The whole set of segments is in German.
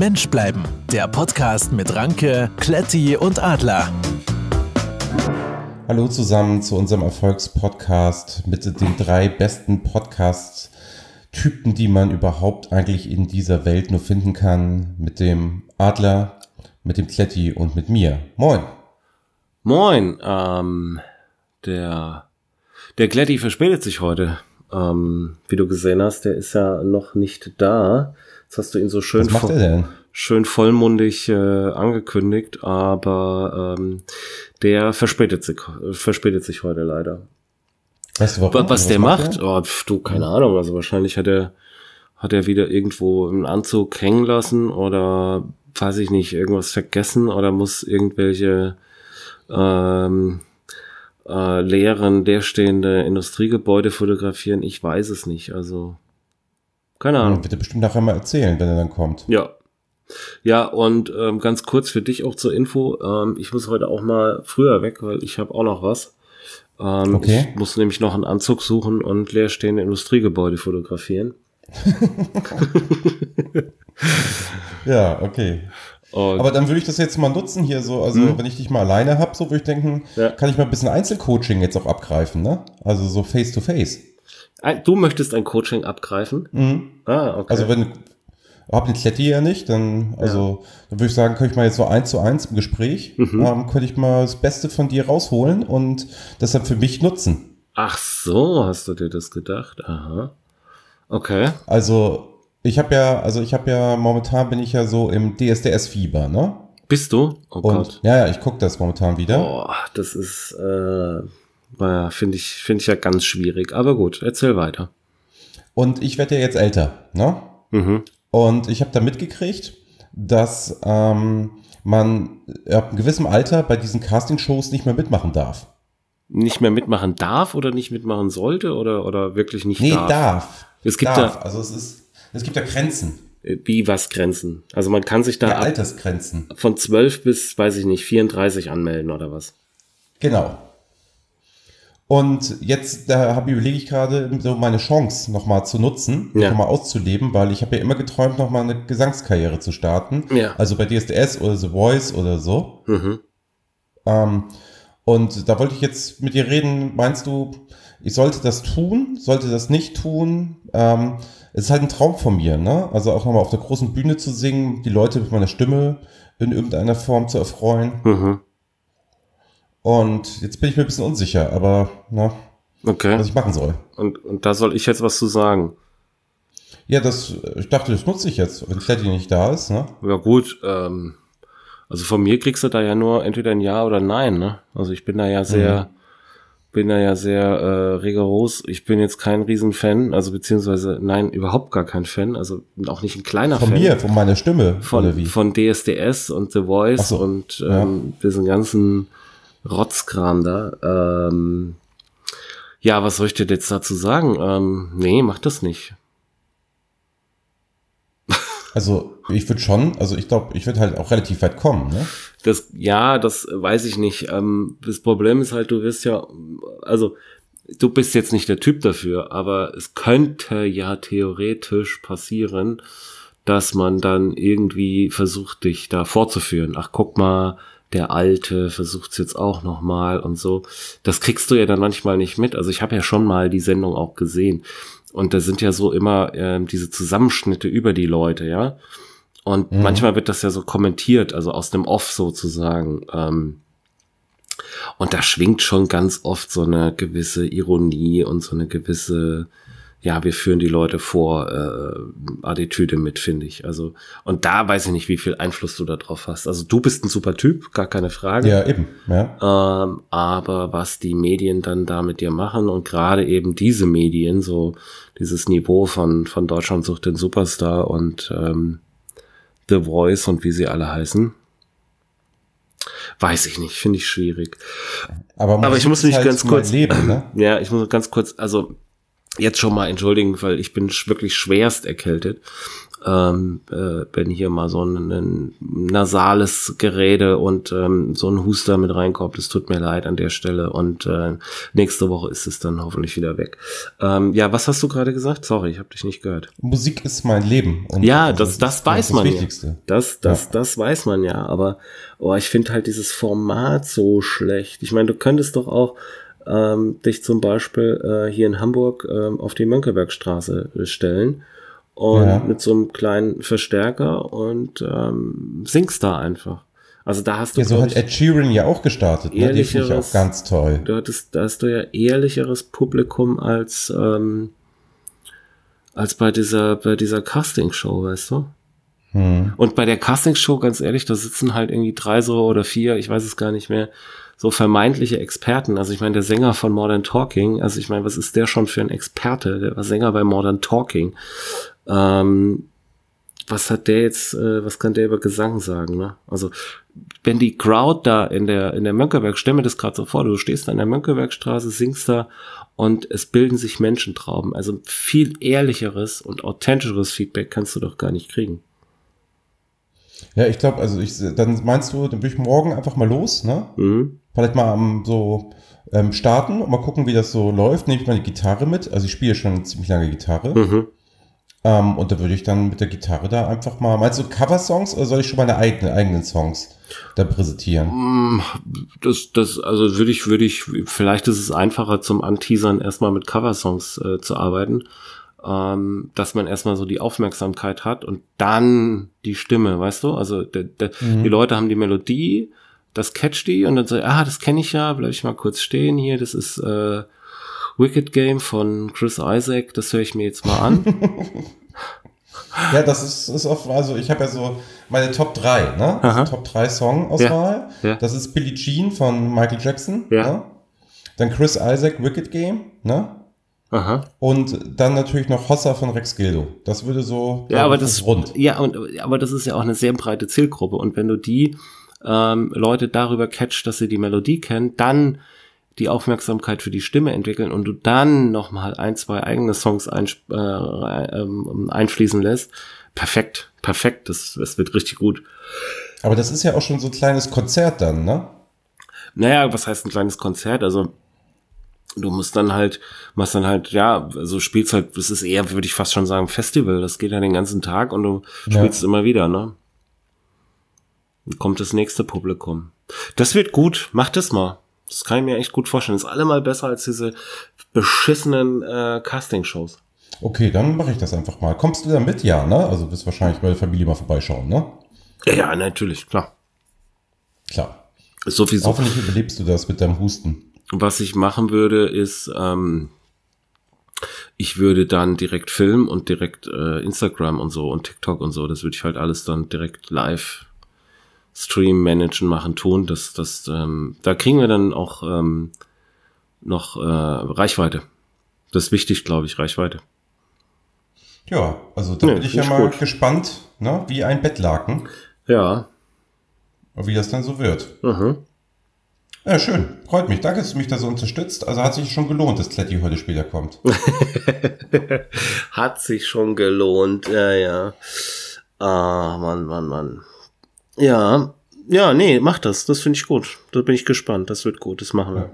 Mensch bleiben. Der Podcast mit Ranke, Kletti und Adler. Hallo zusammen zu unserem Erfolgspodcast mit den drei besten Podcast-Typen, die man überhaupt eigentlich in dieser Welt nur finden kann. Mit dem Adler, mit dem Kletti und mit mir. Moin. Moin. Ähm, der der Kletti verspätet sich heute. Ähm, wie du gesehen hast, der ist ja noch nicht da. Jetzt hast du ihn so schön, Was macht denn? schön vollmundig äh, angekündigt, aber ähm, der verspätet sich, verspätet sich heute leider. Weißt du, warum? Was, was der macht? er? Oh, pf, du, keine Ahnung. Also wahrscheinlich hat er, hat er wieder irgendwo einen Anzug hängen lassen oder weiß ich nicht, irgendwas vergessen oder muss irgendwelche ähm, äh, leeren, leerstehende Industriegebäude fotografieren. Ich weiß es nicht. Also keine Ahnung. Wird er bestimmt nachher mal erzählen, wenn er dann kommt. Ja. Ja, und ähm, ganz kurz für dich auch zur Info. Ähm, ich muss heute auch mal früher weg, weil ich habe auch noch was. Ähm, Okay. Ich muss nämlich noch einen Anzug suchen und leerstehende Industriegebäude fotografieren. Ja, okay. Und Aber dann würde ich das jetzt mal nutzen hier so, also wenn ich dich mal alleine habe, so würde ich denken, Mhm. Ja. kann ich mal ein bisschen Einzelcoaching jetzt auch abgreifen, ne? Also so face to face. Ein- du möchtest ein Coaching abgreifen? Ah, okay. Also wenn hab den Kletti ja nicht, dann also dann würde ich sagen, könnte ich mal jetzt so eins zu eins im Gespräch, Mhm. ähm, könnte ich mal das Beste von dir rausholen und das dann für mich nutzen. Ach so, hast du dir das gedacht? Aha. Okay. Also ich habe ja, also ich habe ja momentan bin ich ja so im DSDS-Fieber, ne? Bist du? Oh Und Gott. ja, ja, ich gucke das momentan wieder. Boah, das ist, äh, naja, finde ich, finde ich ja ganz schwierig. Aber gut, erzähl weiter. Und ich werde ja jetzt älter, ne? Mhm. Und ich habe da mitgekriegt, dass ähm, man ab einem gewissen Alter bei diesen Castingshows nicht mehr mitmachen darf. Nicht mehr mitmachen darf oder nicht mitmachen sollte oder, oder wirklich nicht Nee, darf? darf. Es gibt darf. da- Also es ist, es gibt da Grenzen. Äh, Wie was Grenzen? Also man kann sich da Ja, Altersgrenzen. von 12 bis, weiß ich nicht, 34 anmelden oder was? Genau. Und jetzt, da habe überlege ich gerade, so meine Chance nochmal zu nutzen, Ja. nochmal auszuleben, weil ich habe ja immer geträumt, nochmal eine Gesangskarriere zu starten. Ja. Also bei DSDS oder The Voice oder so. Mhm. Ähm, und da wollte ich jetzt mit dir reden. Meinst du, ich sollte das tun? Sollte das nicht tun? Ähm, es ist halt ein Traum von mir, ne? Also auch nochmal auf der großen Bühne zu singen, die Leute mit meiner Stimme in irgendeiner Form zu erfreuen. Mhm. Und jetzt bin ich mir ein bisschen unsicher, aber na, Okay. was ich machen soll. Und, und da soll ich jetzt was zu sagen. Ja, das, ich dachte, das nutze ich jetzt, wenn Kletti nicht da ist, ne? Ja gut, ähm, also von mir kriegst du da ja nur entweder ein Ja oder ein Nein, ne? Also ich bin da ja sehr, bin da ja sehr äh, rigoros. Ich bin jetzt kein Riesenfan, also beziehungsweise nein, überhaupt gar kein Fan, also auch nicht ein kleiner Von Fan. mir, von meiner Stimme, von, oder wie? von DSDS und The Voice so, und ähm, diesen ganzen Rotzkram da. Ähm, ja, was soll ich dir jetzt dazu sagen? Ähm, nee, mach das nicht. Also, ich würde schon, also ich glaube, ich würde halt auch relativ weit kommen, ne? Das, ja, das weiß ich nicht. Ähm, das Problem ist halt, du wirst ja, also du bist jetzt nicht der Typ dafür, aber es könnte ja theoretisch passieren, dass man dann irgendwie versucht, dich da vorzuführen. Ach, guck mal, der Alte versucht's jetzt auch nochmal und so. Das kriegst du ja dann manchmal nicht mit. Also ich habe ja schon mal die Sendung auch gesehen. Und da sind ja so immer ähm, diese Zusammenschnitte über die Leute, ja. Und manchmal wird das ja so kommentiert, also aus dem Off sozusagen. Ähm, und da schwingt schon ganz oft so eine gewisse Ironie und so eine gewisse, ja, wir führen die Leute vor, äh, Attitüde mit, finde ich. Also, und da weiß ich nicht, wie viel Einfluss du da drauf hast. Also du bist ein super Typ, gar keine Frage. Ja, eben, ja. Ähm, aber was die Medien dann da mit dir machen und gerade eben diese Medien, so dieses Niveau von, von Deutschland sucht den Superstar und ähm, The Voice und wie sie alle heißen, weiß ich nicht, finde ich schwierig. Aber, Aber ich muss mich halt ganz kurz- leben, ne? Ja, ich muss ganz kurz, also jetzt schon mal entschuldigen, weil ich bin wirklich schwerst erkältet. ähm, äh, wenn hier mal so ein, ein nasales Gerede und ähm, so ein Huster mit reinkommt. Es tut mir leid an der Stelle und äh, nächste Woche ist es dann hoffentlich wieder weg. Ähm, ja, was hast du gerade gesagt? Sorry, ich habe dich nicht gehört. Musik ist mein Leben. Ja, das, das, das weiß das man Wichtigste. ja. Das, das, ja. das weiß man ja. Aber oh, ich finde halt dieses Format so schlecht. Ich meine, du könntest doch auch ähm, dich zum Beispiel äh, hier in Hamburg ähm, auf die Mönckebergstraße stellen und ja. mit so einem kleinen Verstärker und ähm, singst da einfach. Also da hast du. Ja, so hat Ed Sheeran ja auch gestartet, ne? Die finde ich auch ganz toll. Du hattest, da hast du ja ehrlicheres Publikum als, ähm, als bei dieser, bei dieser Castingshow, weißt du? Hm. Und bei der Castingshow, ganz ehrlich, da sitzen halt irgendwie drei so oder vier, ich weiß es gar nicht mehr, so vermeintliche Experten. Also ich meine, der Sänger von Modern Talking, also ich meine, was ist der schon für ein Experte? Der war Sänger bei Modern Talking. Ähm, was hat der jetzt, äh, was kann der über Gesang sagen, ne? Also, wenn die Crowd da in der, in der Mönckeberg, stell mir das gerade so vor, du stehst da in der Mönckebergstraße, singst da und es bilden sich Menschentrauben. Also viel ehrlicheres und authentischeres Feedback kannst du doch gar nicht kriegen. Ja, ich glaube, also ich, dann meinst du, dann will ich morgen einfach mal los, ne? Mhm. Vielleicht mal am so ähm, starten und mal gucken, wie das so läuft. Nehme ich meine Gitarre mit. Also ich spiele schon eine ziemlich lange Gitarre. Mhm. Ähm, und da würde ich dann mit der Gitarre da einfach mal. Meinst du Cover-Songs oder soll ich schon meine eigenen, eigenen Songs da präsentieren? Mm, das, das, also würde ich, würde ich, vielleicht ist es einfacher zum Anteasern erstmal mit Cover-Songs äh, zu arbeiten ähm, dass man erstmal so die Aufmerksamkeit hat und dann die Stimme, weißt du? Also de, de, mhm. die Leute haben die Melodie, das catcht die und dann so, ah, das kenne ich ja, bleib ich mal kurz stehen hier, das ist äh, Wicked Game von Chris Isaac, das höre ich mir jetzt mal an. ja, das ist, ist oft, also ich habe ja so meine Top 3, ne? Also Top 3 Song-Auswahl. Ja, ja. Das ist Billie Jean von Michael Jackson. Ja. Ne? Dann Chris Isaac, Wicked Game, ne? Aha. Und dann natürlich noch Hossa von Rex Gildo. Das würde so ja, aber das rund. Ja, und, aber das ist ja auch eine sehr breite Zielgruppe. Und wenn du die ähm, Leute darüber catcht, dass sie die Melodie kennen, dann die Aufmerksamkeit für die Stimme entwickeln und du dann noch mal ein, zwei eigene Songs ein, äh, ähm, einfließen lässt, perfekt, perfekt. Das, das wird richtig gut. Aber das ist ja auch schon so ein kleines Konzert dann, ne? Naja, was heißt ein kleines Konzert? Also du musst dann halt, machst dann halt, ja, also spielst halt, das ist eher, würde ich fast schon sagen, Festival. Das geht ja den ganzen Tag und du spielst ja. immer wieder, ne? Kommt das nächste Publikum. Das wird gut, mach das mal. Das kann ich mir echt gut vorstellen. Das ist allemal besser als diese beschissenen äh, Casting-Shows. Okay, dann mache ich das einfach mal. Kommst du da mit? Ja, ne? Also wirst wahrscheinlich bei der Familie mal vorbeischauen, ne? Ja, ja, natürlich, klar. Klar. Sowieso. Hoffentlich überlebst du das mit deinem Husten was ich machen würde, ist, ähm, ich würde dann direkt filmen und direkt äh, Instagram und so und TikTok und so, das würde ich halt alles dann direkt live Stream managen, machen, tun. Das, das, ähm, da kriegen wir dann auch ähm, noch äh, Reichweite. Das ist wichtig, glaube ich, Reichweite. Ja, also da nee, bin ich ja mal gut. gespannt, ne? wie ein Bettlaken. Ja. Wie das dann so wird. Mhm. Ja, schön. Freut mich. Danke, dass du mich da so unterstützt. Also hat sich schon gelohnt, dass Kletti heute später kommt. hat sich schon gelohnt, ja, ja. Ah, Mann, Mann, Mann. Ja, ja, nee, mach das. Das finde ich gut. Da bin ich gespannt. Das wird gut. Das machen wir.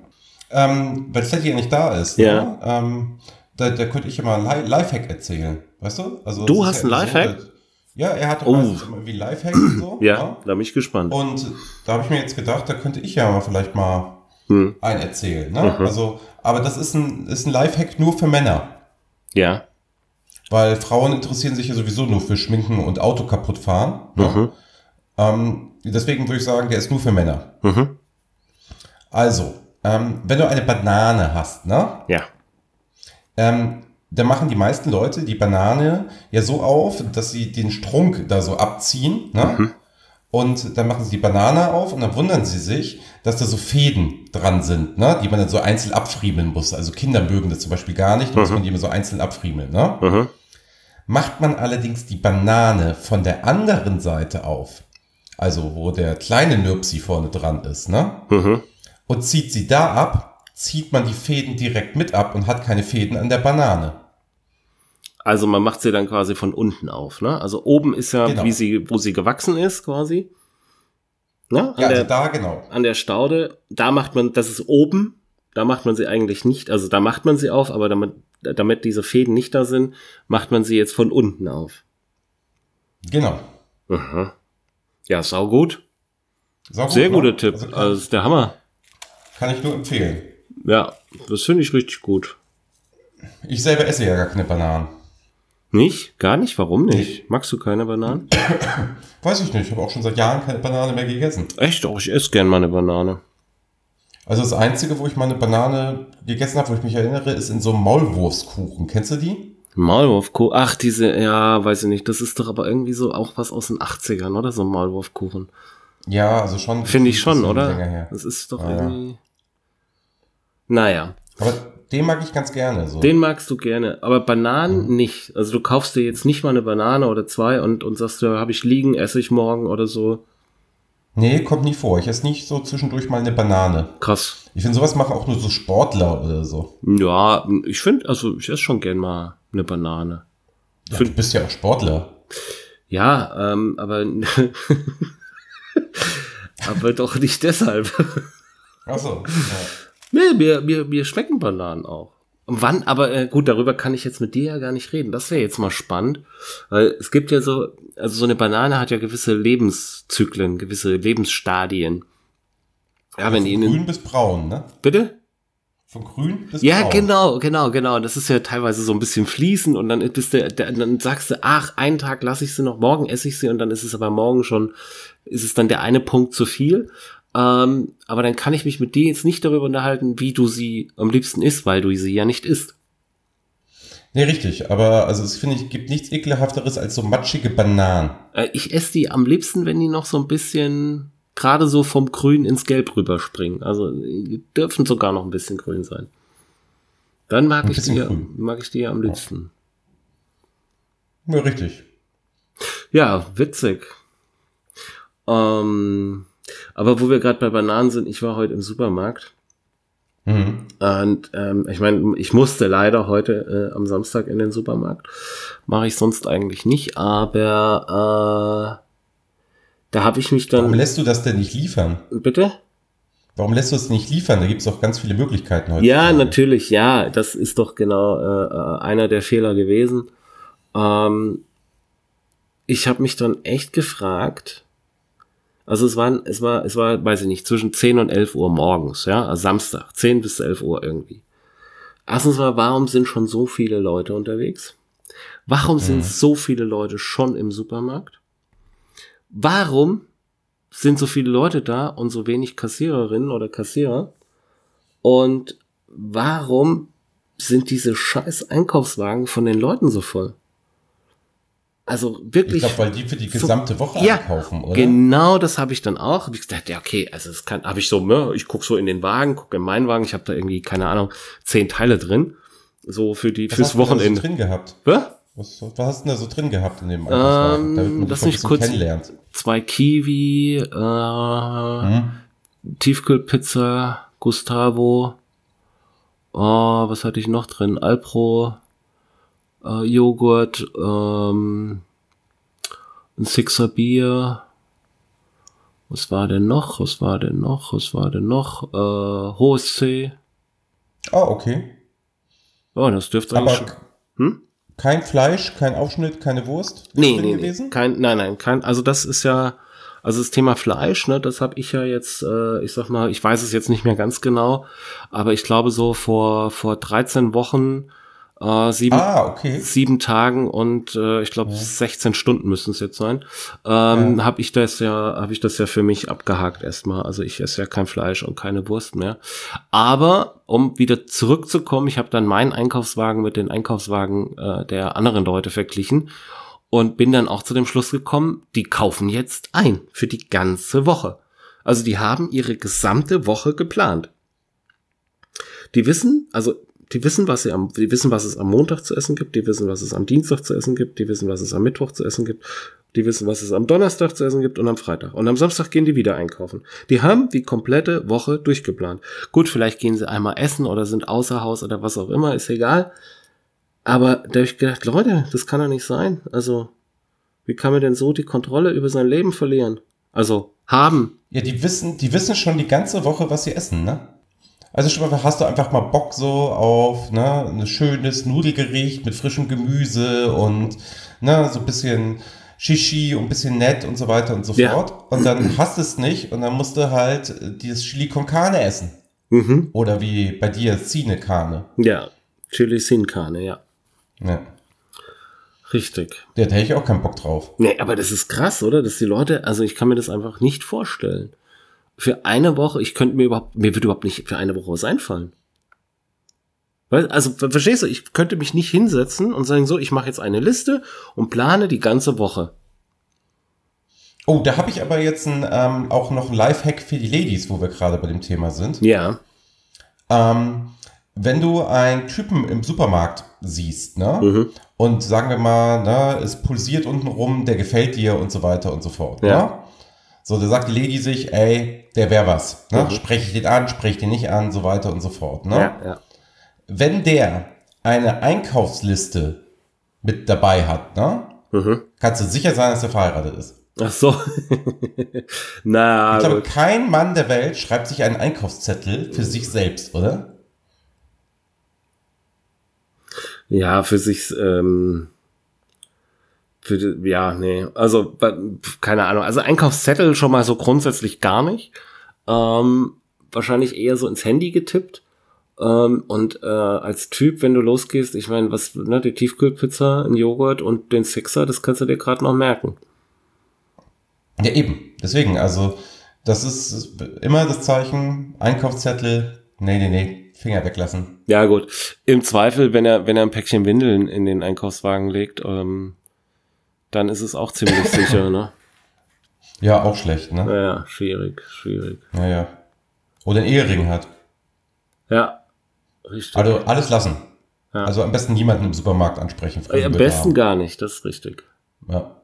Ja. Ähm, weil Kletti ja nicht da ist, ja. Ne? Ähm, da, da könnte ich ja mal ein Lifehack erzählen. Weißt du? Also, du hast ja ein Lifehack? So, ja, er hat oh. irgendwie Lifehack und so. ja, ja, da bin ich gespannt. Und da habe ich mir jetzt gedacht, da könnte ich ja mal vielleicht mal hm. einen erzählen. Ne? Mhm. Also, aber das ist ein, ist ein Lifehack nur für Männer. Ja. Weil Frauen interessieren sich ja sowieso nur für Schminken und Auto kaputt fahren. Ne? Ähm, deswegen würde ich sagen, der ist nur für Männer. Mhm. Also, ähm, wenn du eine Banane hast, ne? Ja. Ähm, da machen die meisten Leute die Banane ja so auf, dass sie den Strunk da so abziehen. Ne? Mhm. Und dann machen sie die Banane auf und dann wundern sie sich, dass da so Fäden dran sind, ne? die man dann so einzeln abfriemeln muss. Also Kinder mögen das zum Beispiel gar nicht, da mhm. muss man die immer so einzeln abfriemeln. Ne? Mhm. Macht man allerdings die Banane von der anderen Seite auf, also wo der kleine Nürpsi vorne dran ist, ne? Mhm. und zieht sie da ab, zieht man die Fäden direkt mit ab und hat keine Fäden an der Banane. Also man macht sie dann quasi von unten auf, ne? Also oben ist ja, Genau. wie sie, wo sie gewachsen ist, quasi. Ne? An Ja, der, also da genau. an der Staude, da macht man, das ist oben, da macht man sie eigentlich nicht, also da macht man sie auf, aber damit, damit diese Fäden nicht da sind, macht man sie jetzt von unten auf. Genau. Aha. Ja, sau gut. Sau gut, Sehr ne? guter Tipp. Also Also, kann, das ist der Hammer. kann ich nur empfehlen. Ja, das finde ich richtig gut. Ich selber esse ja gar keine Bananen. Nicht? Gar nicht? Warum nicht? Magst du keine Bananen? Weiß ich nicht. Ich habe auch schon seit Jahren keine Banane mehr gegessen. Echt? Doch, ich esse gern mal eine Banane. Also das Einzige, wo ich mal eine Banane gegessen habe, wo ich mich erinnere, ist in so einem Maulwurfskuchen. Kennst du die? Maulwurfkuchen. Ach, diese, ja, weiß ich nicht. Das ist doch aber irgendwie so auch was aus den 80ern, oder? So ein Maulwurfkuchen. Ja, also schon. Finde ich schon, oder? Das ist doch Ja, ja. irgendwie. Naja, Aber den mag ich ganz gerne. So. den magst du gerne. Aber Bananen nicht. Also du kaufst dir jetzt nicht mal eine Banane oder zwei und, und sagst, ja, habe ich liegen, esse ich morgen oder so. Nee, kommt nie vor. Ich esse nicht so zwischendurch mal eine Banane. Krass. Ich finde, sowas machen auch nur so Sportler oder so. Ja, ich finde, also ich esse schon gern mal eine Banane. Ja, du bist ja auch Sportler. Ja, ähm, aber aber doch nicht deshalb. Achso. Ja. Nee, mir, mir, mir schmecken Bananen auch. Und wann, aber äh, gut, darüber kann ich jetzt mit dir ja gar nicht reden. Das wäre jetzt mal spannend. Weil es gibt ja so, also so eine Banane hat ja gewisse Lebenszyklen, gewisse Lebensstadien. Ja, wenn die Von in grün bis braun, ne? Bitte? Von grün bis Ja, braun. genau, genau, genau. Das ist ja teilweise so ein bisschen fließen und dann bist du, der, dann sagst du, ach, einen Tag lasse ich sie noch, morgen esse ich sie und dann ist es aber morgen schon, ist es dann der eine Punkt zu viel. Ähm, aber dann kann ich mich mit dir jetzt nicht darüber unterhalten, wie du sie am liebsten isst, weil du sie ja nicht isst. Nee, richtig. Aber also es finde ich, gibt nichts ekelhafteres als so matschige Bananen. Äh, ich esse die am liebsten, wenn die noch so ein bisschen gerade so vom Grün ins Gelb rüberspringen. Also die dürfen sogar noch ein bisschen grün sein. Dann mag Ein ich die, grün. mag ich die am liebsten. Ja, richtig. Ja, witzig. Ähm, aber wo wir gerade bei Bananen sind, ich war heute im Supermarkt Mhm. und ähm, ich meine, ich musste leider heute äh, am Samstag in den Supermarkt. Mache ich sonst eigentlich nicht, aber äh, da habe ich mich Warum dann. lässt du das denn nicht liefern? Bitte? Warum lässt du es nicht liefern? Da gibt es auch ganz viele Möglichkeiten heute. Ja, natürlich, ja, das ist doch genau äh, äh, einer der Fehler gewesen. Ähm, ich habe mich dann echt gefragt, also es war, es war, es war, weiß ich nicht, zwischen 10 und 11 Uhr morgens, ja, also Samstag, 10 bis 11 Uhr irgendwie. Erstens mal, warum sind schon so viele Leute unterwegs? Warum sind so viele Leute schon im Supermarkt? Warum sind so viele Leute da und so wenig Kassiererinnen oder Kassierer? Und warum sind diese scheiß Einkaufswagen von den Leuten so voll? Also Ich wirklich. glaube, weil die für die gesamte Woche Ja, einkaufen, oder? Genau, das habe ich dann auch. Hab ich gesagt, ja, okay, also das kann, habe ich so, ne, ich guck so in den Wagen, gucke in meinen Wagen, ich habe da irgendwie, keine Ahnung, zehn Teile drin. So für die, Was fürs hast du da Wochenende. So drin gehabt? Hä? Was, was hast du denn da so drin gehabt in dem Einkaufswagen, Ähm, damit man lass mich kurz- kennenlernt? Zwei Kiwi, äh, Hm? Tiefkühlpizza, Gustavo, äh, was hatte ich noch drin? Alpro, äh, Joghurt, ähm, ein Sixer Bier. Was war denn noch? Was war denn noch? Was war denn noch? Äh, hohes C. Ah, okay. Oh, das dürfte Aber eigentlich schon. Hm? Kein Fleisch, kein Aufschnitt, keine Wurst Nee, nee, nee. gewesen? Kein, nein, nein, kein, also das ist ja, also das Thema Fleisch, ne, das habe ich ja jetzt, äh, ich sag mal, ich weiß es jetzt nicht mehr ganz genau, aber ich glaube so vor, vor 13 Wochen, äh, sieben, Ah, okay. sieben Tagen und äh, ich glaube 16 Stunden müssen es jetzt sein, ähm, habe ich das ja, habe ich das ja für mich abgehakt erstmal. Also ich esse ja kein Fleisch und keine Wurst mehr. Aber um wieder zurückzukommen, ich habe dann meinen Einkaufswagen mit den Einkaufswagen äh, der anderen Leute verglichen und bin dann auch zu dem Schluss gekommen, die kaufen jetzt ein für die ganze Woche. Also die haben ihre gesamte Woche geplant. Die wissen, also die wissen, was sie am, die wissen, was es am Montag zu essen gibt, die wissen, was es am Dienstag zu essen gibt, die wissen, was es am Mittwoch zu essen gibt, die wissen, was es am Donnerstag zu essen gibt und am Freitag. Und am Samstag gehen die wieder einkaufen. Die haben die komplette Woche durchgeplant. Gut, vielleicht gehen sie einmal essen oder sind außer Haus oder was auch immer, ist egal. Aber da habe ich gedacht, Leute, das kann doch nicht sein. Also, wie kann man denn so die Kontrolle über sein Leben verlieren? Also, haben. Ja, die wissen, die wissen schon die ganze Woche, was sie essen, ne? Also schon mal, hast du einfach mal Bock so auf ne, ein schönes Nudelgericht mit frischem Gemüse und ne, so ein bisschen Shishi und ein bisschen nett und so weiter und so Ja. fort. Und dann hast du es nicht und dann musst du halt äh, dieses Chili con Carne essen. Mhm. Oder wie bei dir Cine Carne. Ja, Chili Sin Carne, ja. Ja. Richtig. Da hätte ich auch keinen Bock drauf. Nee, aber das ist krass, oder? Dass die Leute, also ich kann mir das einfach nicht vorstellen. Für eine Woche, ich könnte mir überhaupt, mir würde überhaupt nicht für eine Woche was einfallen. Also, ver- verstehst du, ich könnte mich nicht hinsetzen und sagen, so, ich mache jetzt eine Liste und plane die ganze Woche. Oh, da habe ich aber jetzt ein, ähm, auch noch ein Lifehack für die Ladies, wo wir gerade bei dem Thema sind. Ja. Ähm, wenn du einen Typen im Supermarkt siehst, ne? Mhm. Und sagen wir mal, ne, es pulsiert unten rum, der gefällt dir und so weiter und so fort. Ja. Ne? So, da sagt die Lady sich, ey, der wär was. Ne? Mhm. Spreche ich den an, spreche ich den nicht an, so weiter und so fort. Ne? Ja, ja. Wenn der eine Einkaufsliste mit dabei hat, ne? Mhm. kannst du sicher sein, dass er verheiratet ist. Ach so. Na, Ich glaube, gut. kein Mann der Welt schreibt sich einen Einkaufszettel für sich selbst, oder? Ja, für sich, ähm, für, die- ja, nee, also, keine Ahnung, also Einkaufszettel schon mal so grundsätzlich gar nicht, ähm, wahrscheinlich eher so ins Handy getippt, ähm, und äh, als Typ, wenn du losgehst, ich meine, was, ne, die Tiefkühlpizza, ein Joghurt und den Sixer, das kannst du dir gerade noch merken. Ja, eben. Deswegen, also, das ist immer das Zeichen, Einkaufszettel, nee, nee, nee, Finger weglassen. Ja, gut. Im Zweifel, wenn er, wenn er ein Päckchen Windeln in den Einkaufswagen legt, ähm, dann ist es auch ziemlich sicher, ne? Ja, auch schlecht, ne? Naja, schwierig, schwierig. Naja. Oder einen Ehering hat. Ja, richtig. Also alles lassen. Ja. Also am besten niemanden im Supermarkt ansprechen. Äh, am besten gar nicht, das ist richtig. Ja.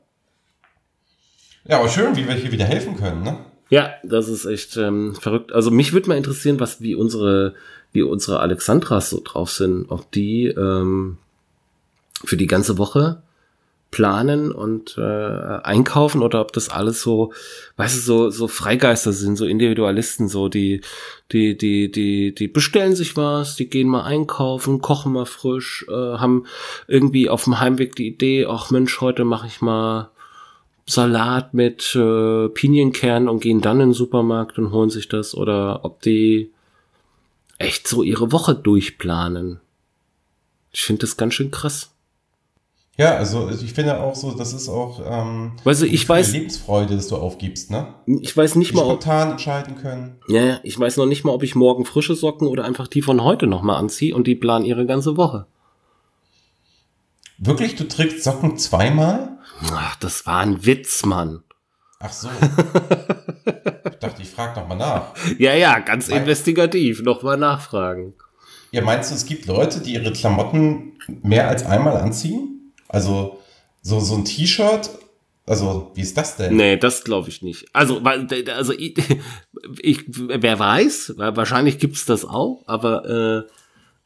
Ja, aber schön, wie wir hier wieder helfen können, ne? Ja, das ist echt ähm, verrückt. Also mich würde mal interessieren, was wie unsere wie unsere Alexandras so drauf sind, ob die ähm, für die ganze Woche planen und äh, einkaufen oder ob das alles so, weißt du, so so Freigeister sind, so Individualisten, so die die die die die bestellen sich was, die gehen mal einkaufen, kochen mal frisch, äh, haben irgendwie auf dem Heimweg die Idee, ach Mensch, heute mache ich mal Salat mit äh, Pinienkernen und gehen dann in den Supermarkt und holen sich das oder ob die echt so ihre Woche durchplanen. Ich finde das ganz schön krass. Ja, also ich finde auch so, das ist auch ähm, du, ich weiß, Lebensfreude, dass du aufgibst, ne? ich weiß nicht mal, ob, spontan entscheiden können. ja, ja, ich weiß noch nicht mal, ob ich morgen frische Socken oder einfach die von heute nochmal anziehe und die planen ihre ganze Woche. Wirklich, du trägst Socken zweimal? Ach, das war ein Witz, Mann. Ach so. ich dachte, ich frage noch mal nach. Ja, ja, ganz Weil- investigativ. Nochmal nachfragen. Ja, meinst du, es gibt Leute, die ihre Klamotten mehr als einmal anziehen? Also so, so ein T-Shirt? Also, wie ist das denn? Nee, das glaube ich nicht. Also, weil, also ich, ich, wer weiß, weil wahrscheinlich gibt's das auch, aber äh,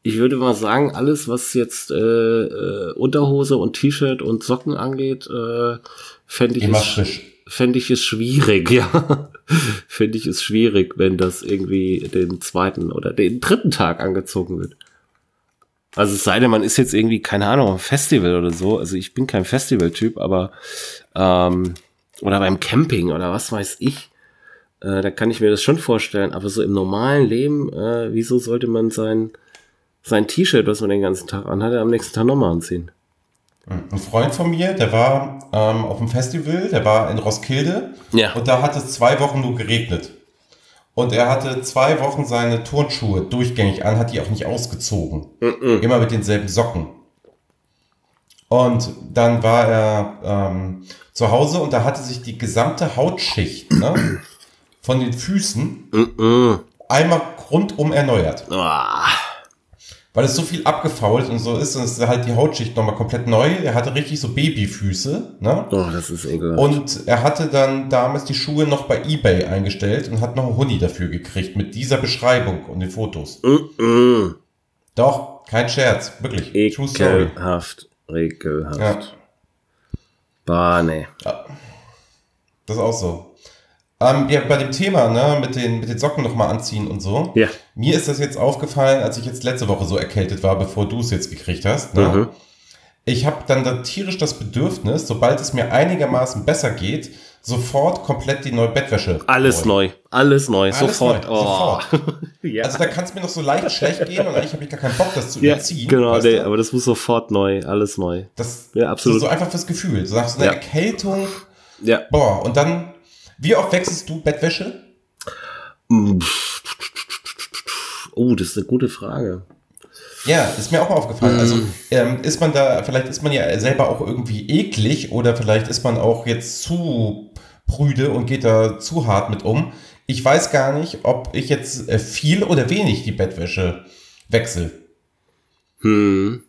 ich würde mal sagen, alles, was jetzt äh, äh, Unterhose und T-Shirt und Socken angeht, äh, fände ich, Immer es, fänd ich es schwierig, ja. fände ich es schwierig, wenn das irgendwie den zweiten oder den dritten Tag angezogen wird. Also es sei denn, man ist jetzt irgendwie, keine Ahnung, am Festival oder so. Also ich bin kein Festivaltyp, aber ähm, oder beim Camping oder was weiß ich. Äh, da kann ich mir das schon vorstellen. Aber so im normalen Leben, äh, wieso sollte man sein, sein T-Shirt, was man den ganzen Tag anhat, am nächsten Tag nochmal anziehen? Ein Freund von mir, der war ähm, auf dem Festival, der war in Roskilde Ja. und da hat es zwei Wochen nur geregnet. Und er hatte zwei Wochen seine Turnschuhe durchgängig an, hat die auch nicht ausgezogen. Immer mit denselben Socken. Und dann war er ähm, zu Hause und da hatte sich die gesamte Hautschicht ne, von den Füßen Mhm. einmal rundum erneuert. Ah, Weil es so viel abgefault und so ist, und es ist halt die Hautschicht nochmal komplett neu. Er hatte richtig so Babyfüße, ne? oh, das ist ekelhaft. Und er hatte dann damals die Schuhe noch bei Ebay eingestellt und hat noch einen Huni dafür gekriegt mit dieser Beschreibung und den Fotos. Mhm. Doch, Kein Scherz, wirklich. Ekelhaft. Ekelhaft. Ja. Bah, nee. Das ist auch so. Ähm, ja, bei dem Thema, ne, mit den, mit den Socken nochmal anziehen und so. Ja. Mir ist das jetzt aufgefallen, als ich jetzt letzte Woche so erkältet war, bevor du es jetzt gekriegt hast. Ne? Mhm. Ich habe dann da tierisch das Bedürfnis, sobald es mir einigermaßen besser geht, sofort komplett die neue Bettwäsche. Alles neu. Alles neu. Alles sofort. neu, Oh. sofort. ja. Also da kann es mir noch so leicht schlecht gehen und eigentlich habe ich gar keinen Bock, das zu ja, überziehen. genau, nee, aber das muss sofort neu. Alles neu. Das Ja, absolut. So, so einfach fürs Gefühl. Du sagst, eine Ja. Erkältung, Ja. boah, und dann, wie oft wechselst du Bettwäsche? Oh, das ist eine gute Frage. Ja, ist mir auch mal aufgefallen. Also ähm, ist man da, vielleicht ist man ja selber auch irgendwie eklig oder vielleicht ist man auch jetzt zu prüde und geht da zu hart mit um. Ich weiß gar nicht, ob ich jetzt äh, viel oder wenig die Bettwäsche wechsle. Hm.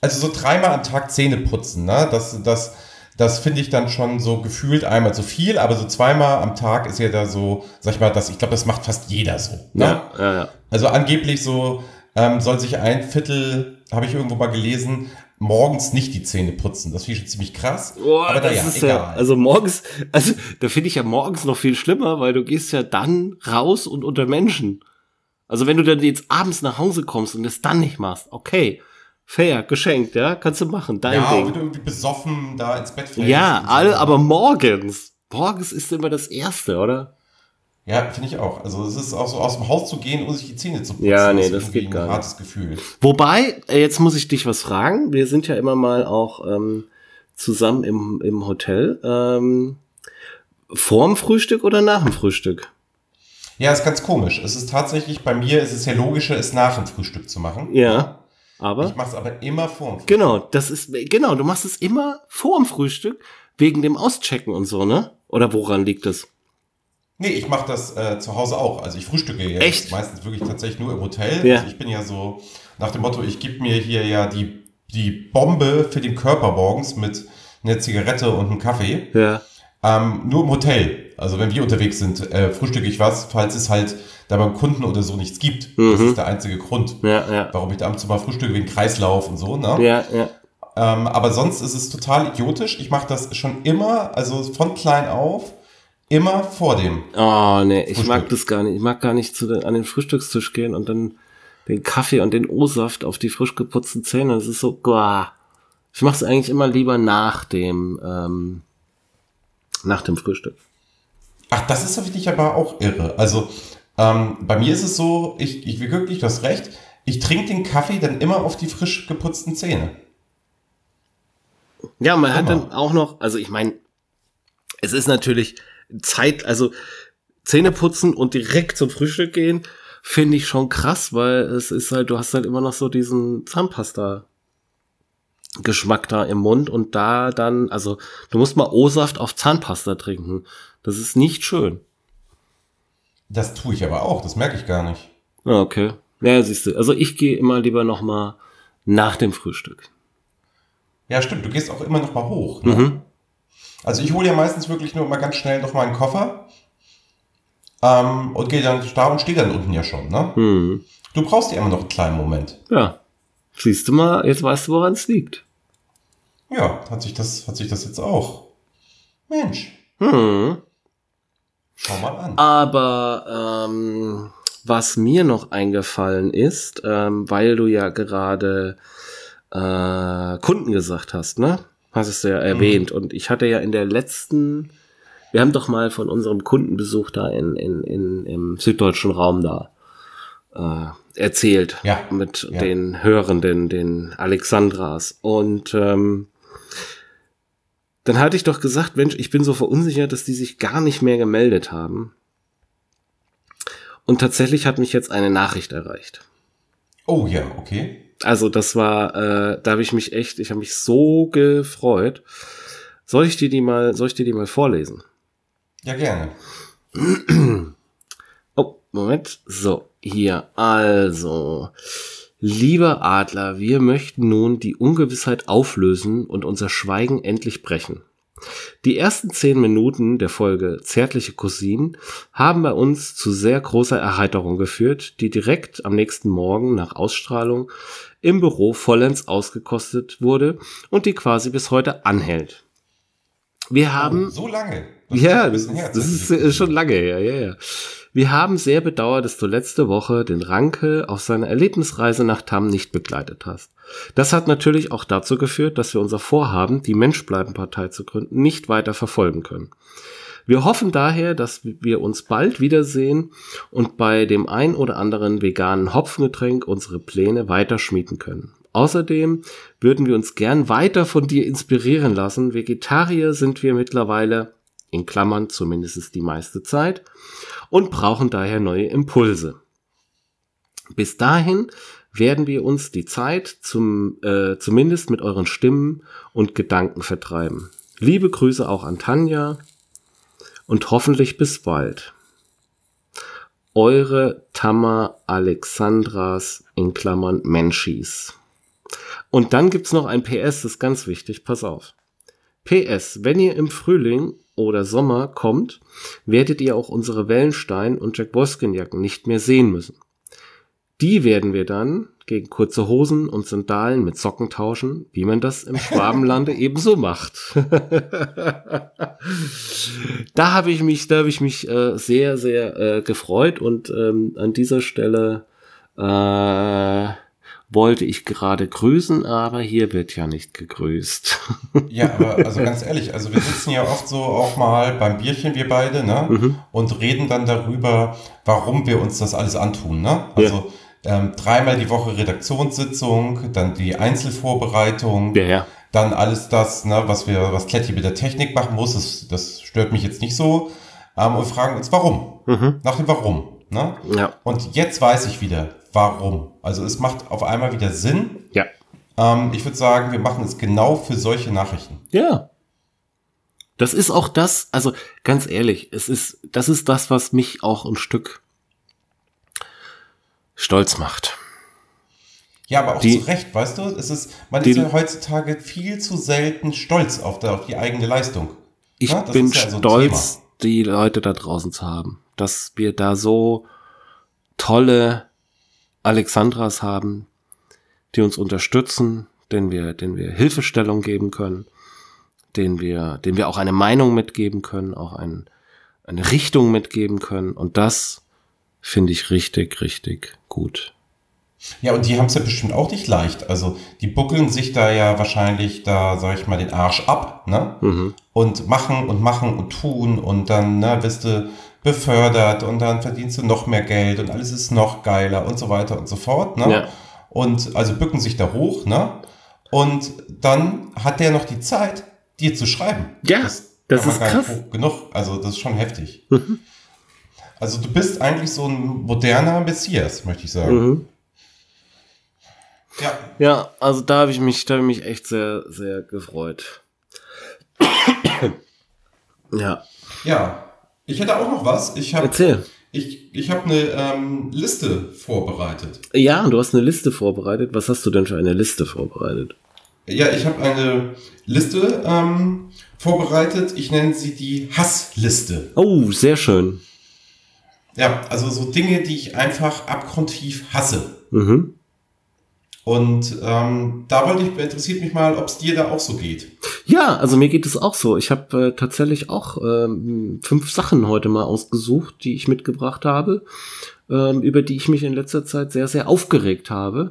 Also so dreimal am Tag Zähne putzen, ne? Das, das, das finde ich dann schon so gefühlt einmal so viel, aber so zweimal am Tag ist ja da so, sag ich mal, das, ich glaube, das macht fast jeder so. Ne? Ja, ja, ja. Also angeblich so ähm, soll sich ein Viertel, habe ich irgendwo mal gelesen, morgens nicht die Zähne putzen. Das finde ich schon ziemlich krass. Oh, aber das naja, ist egal. ja, also morgens, also da finde ich ja morgens noch viel schlimmer, weil du gehst ja dann raus und unter Menschen. Also wenn du dann jetzt abends nach Hause kommst und das dann nicht machst, okay, fair, geschenkt, ja, kannst du machen, dein ja, Ding. du irgendwie besoffen da ins Bett fällst. Ja, und alle, aber morgens. Morgens ist immer das Erste, oder? Ja, finde ich auch. Also es ist auch so aus dem Haus zu gehen, um sich die Zähne zu putzen. Ja, nee, das irgendwie geht gar ein nicht. hartes Gefühl. Wobei, äh, jetzt muss ich dich was fragen. Wir sind ja immer mal auch ähm, zusammen im, im Hotel. Ähm, vorm Frühstück oder nach dem Frühstück? Ja, ist ganz komisch. Es ist tatsächlich, bei mir ist es ja logischer, es nach dem Frühstück zu machen. Ja. Aber? Ich mache es aber immer vor dem Frühstück. Genau, das ist, genau, du machst es immer vor dem Frühstück, wegen dem Auschecken und so, ne? Oder woran liegt das? Nee, ich mache das äh, zu Hause auch. Also ich frühstücke jetzt Echt? meistens wirklich tatsächlich nur im Hotel. Ja. Also ich bin ja so nach dem Motto, ich gebe mir hier ja die, die Bombe für den Körper morgens mit einer Zigarette und einem Kaffee. Ja. Ähm, nur im Hotel. Also wenn wir unterwegs sind, äh, frühstücke ich was, falls es halt da beim Kunden oder so nichts gibt. Das Mhm. ist der einzige Grund, Ja, ja. warum ich da ab und zu mal frühstücke, wegen Kreislauf und so. Ne? Ja, ja. Ähm, aber sonst ist es total idiotisch. Ich mache das schon immer, also von klein auf, immer vor dem. Oh, nee, ich mag Frühstück. das gar nicht. Ich mag gar nicht zu den, an den Frühstückstisch gehen und dann den Kaffee und den O-Saft auf die frisch geputzten Zähne. Das ist so, boah. Ich mache es eigentlich immer lieber nach dem, ähm, nach dem Frühstück. Ach, das ist für dich aber auch irre. Also ähm, bei mir ist es so, ich, ich will wirklich, du hast recht, ich trinke den Kaffee dann immer auf die frisch geputzten Zähne. Ja, man hat Immer. dann auch noch, also ich meine, es ist natürlich Zeit, also Zähne putzen und direkt zum Frühstück gehen, finde ich schon krass, weil es ist halt, du hast halt immer noch so diesen Zahnpasta. Geschmack da im Mund und da dann, also du musst mal O-Saft auf Zahnpasta trinken. Das ist nicht schön. Das tue ich aber auch, das merke ich gar nicht. Ja, okay. Ja, siehst du. Also ich gehe immer lieber noch mal nach dem Frühstück. Ja, stimmt, du gehst auch immer noch mal hoch. Ne? Mhm. Also ich hole ja meistens wirklich nur mal ganz schnell noch mal einen Koffer ähm, und gehe dann da und stehe dann unten ja schon. Ne? Mhm. Du brauchst ja immer noch einen kleinen Moment. Ja. Siehst du mal, jetzt weißt du, woran es liegt. Ja, hat sich das, hat sich das jetzt auch. Mensch, Mhm. Schau mal an. Aber ähm, was mir noch eingefallen ist, ähm, weil du ja gerade äh, Kunden gesagt hast, ne? Hast du ja erwähnt. Und ich hatte ja in der letzten, wir haben doch mal von unserem Kundenbesuch da in, in, in, im süddeutschen Raum da äh, erzählt. Ja, Mit ja. den Hörenden, den Alexandras. Und ähm, dann hatte ich doch gesagt, Mensch, ich bin so verunsichert, dass die sich gar nicht mehr gemeldet haben. Und tatsächlich hat mich jetzt eine Nachricht erreicht. Oh ja, okay. Also das war, äh, da habe ich mich echt, ich habe mich so gefreut. Soll ich dir die mal, soll ich dir die mal vorlesen? Ja, gerne. Oh, Moment. So, hier. Also, lieber Adler, wir möchten nun die Ungewissheit auflösen und unser Schweigen endlich brechen. Die ersten zehn Minuten der Folge Zärtliche Cousinen haben bei uns zu sehr großer Erheiterung geführt, die direkt am nächsten Morgen nach Ausstrahlung im Büro vollends ausgekostet wurde und die quasi bis heute anhält. Wir haben. Oh, so lange. Das ja, das, das ist, ist schon lange her, ja, ja. Wir haben sehr bedauert, dass du letzte Woche den Ranke auf seiner Erlebnisreise nach Tam nicht begleitet hast. Das hat natürlich auch dazu geführt, dass wir unser Vorhaben, die Menschbleiben-Partei zu gründen, nicht weiter verfolgen können. Wir hoffen daher, dass wir uns bald wiedersehen und bei dem ein oder anderen veganen Hopfengetränk unsere Pläne weiterschmieden können. Außerdem würden wir uns gern weiter von dir inspirieren lassen. Vegetarier sind wir mittlerweile, in Klammern zumindest die meiste Zeit, und brauchen daher neue Impulse. Bis dahin werden wir uns die Zeit zum, äh, zumindest mit euren Stimmen und Gedanken vertreiben. Liebe Grüße auch an Tanja und hoffentlich bis bald. Eure Tama Alexandras in Klammern Menschis. Und dann gibt's noch ein PS, das ist ganz wichtig, pass auf. PS, wenn ihr im Frühling oder Sommer kommt, werdet ihr auch unsere Wellenstein- und Jack Boskin-Jacken nicht mehr sehen müssen. Die werden wir dann gegen kurze Hosen und Sandalen mit Socken tauschen, wie man das im Schwabenlande ebenso macht. da habe ich mich, da habe ich mich äh, sehr, sehr äh, gefreut und ähm, an dieser Stelle äh, wollte ich gerade grüßen, aber hier wird ja nicht gegrüßt. ja, aber also ganz ehrlich, also wir sitzen ja oft so auch mal beim Bierchen, wir beide, ne? Mhm. Und reden dann darüber, warum wir uns das alles antun, ne? Also ja. ähm, dreimal die Woche Redaktionssitzung, dann die Einzelvorbereitung. Ja, ja. Dann alles das, ne, was wir, was Kletti mit der Technik machen muss, das, das stört mich jetzt nicht so. Ähm, und fragen uns, warum? Mhm. Nach dem Warum. Ne? Ja. Und jetzt weiß ich wieder, warum. Also es macht auf einmal wieder Sinn. Ja. Ähm, ich würde sagen, wir machen es genau für solche Nachrichten. Ja. Das ist auch das, also ganz ehrlich, es ist, das ist das, was mich auch ein Stück stolz macht. Ja, aber auch die, zu Recht, weißt du? Es ist, man die, ist ja heutzutage viel zu selten stolz auf, der, auf die eigene Leistung. Ich ja, bin ja so stolz, die Leute da draußen zu haben, dass wir da so tolle Alexandras haben, die uns unterstützen, denen wir, denen wir Hilfestellung geben können, denen wir, denen wir auch eine Meinung mitgeben können, auch ein, eine Richtung mitgeben können. Und das finde ich richtig, richtig gut. Ja, und die haben es ja bestimmt auch nicht leicht. Also die buckeln sich da ja wahrscheinlich da, sag ich mal, den Arsch ab, ne? Mhm. Und machen und machen und tun und dann, ne, wirst du befördert und dann verdienst du noch mehr Geld und alles ist noch geiler und so weiter und so fort. Ne? Ja. Und also bücken sich da hoch, ne? Und dann hat der noch die Zeit, dir zu schreiben. Ja, das, das ist krass. Genug, also das ist schon heftig. Mhm. Also du bist eigentlich so ein moderner Messias, möchte ich sagen. Mhm. Ja. Ja, also da habe ich mich, da habe ich mich echt sehr, sehr gefreut. ja. Ja, ich hätte auch noch was. Ich hab, Erzähl. Ich, ich habe eine ähm, Liste vorbereitet. Ja, du hast eine Liste vorbereitet. Was hast du denn für eine Liste vorbereitet? Ja, ich habe eine Liste ähm, vorbereitet. Ich nenne sie die Hassliste. Oh, sehr schön. Ja, also so Dinge, die ich einfach abgrundtief hasse. Mhm. Und ähm, da wollte ich, interessiert mich mal, ob es dir da auch so geht. Ja, also mir geht es auch so. Ich habe äh, tatsächlich auch ähm, fünf Sachen heute mal ausgesucht, die ich mitgebracht habe, ähm, über die ich mich in letzter Zeit sehr, sehr aufgeregt habe.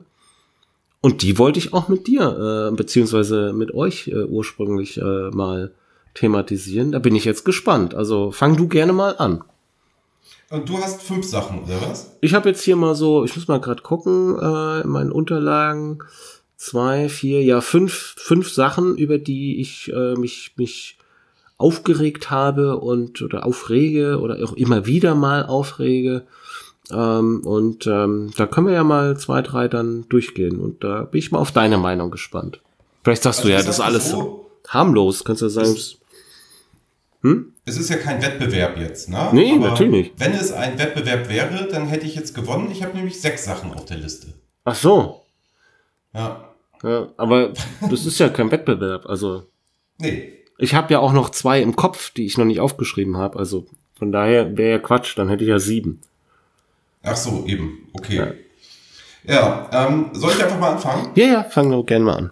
Und die wollte ich auch mit dir, äh, beziehungsweise mit euch äh, ursprünglich äh, mal thematisieren. Da bin ich jetzt gespannt. Also fang du gerne mal an. Und du hast fünf Sachen, oder was? Ich habe jetzt hier mal so, ich muss mal gerade gucken, äh, in meinen Unterlagen, zwei, vier, ja, fünf, fünf Sachen, über die ich äh, mich, mich aufgeregt habe und oder aufrege oder auch immer wieder mal aufrege. Ähm, und ähm, da können wir ja mal zwei, drei dann durchgehen. Und da bin ich mal auf deine Meinung gespannt. Vielleicht sagst also du ja, das ist alles so harmlos, kannst du sagen. Hm? Es ist ja kein Wettbewerb jetzt, ne? Nee, Aber natürlich. Wenn es ein Wettbewerb wäre, dann hätte ich jetzt gewonnen. Ich habe nämlich sechs Sachen auf der Liste. Ach so. Ja. ja. Aber das ist ja kein Wettbewerb, also. Nee. Ich habe ja auch noch zwei im Kopf, die ich noch nicht aufgeschrieben habe. Also von daher wäre ja Quatsch, dann hätte ich ja sieben. Ach so, eben. Okay. Ja, ja ähm, soll ich einfach mal anfangen? Ja, ja, fangen wir gerne mal an.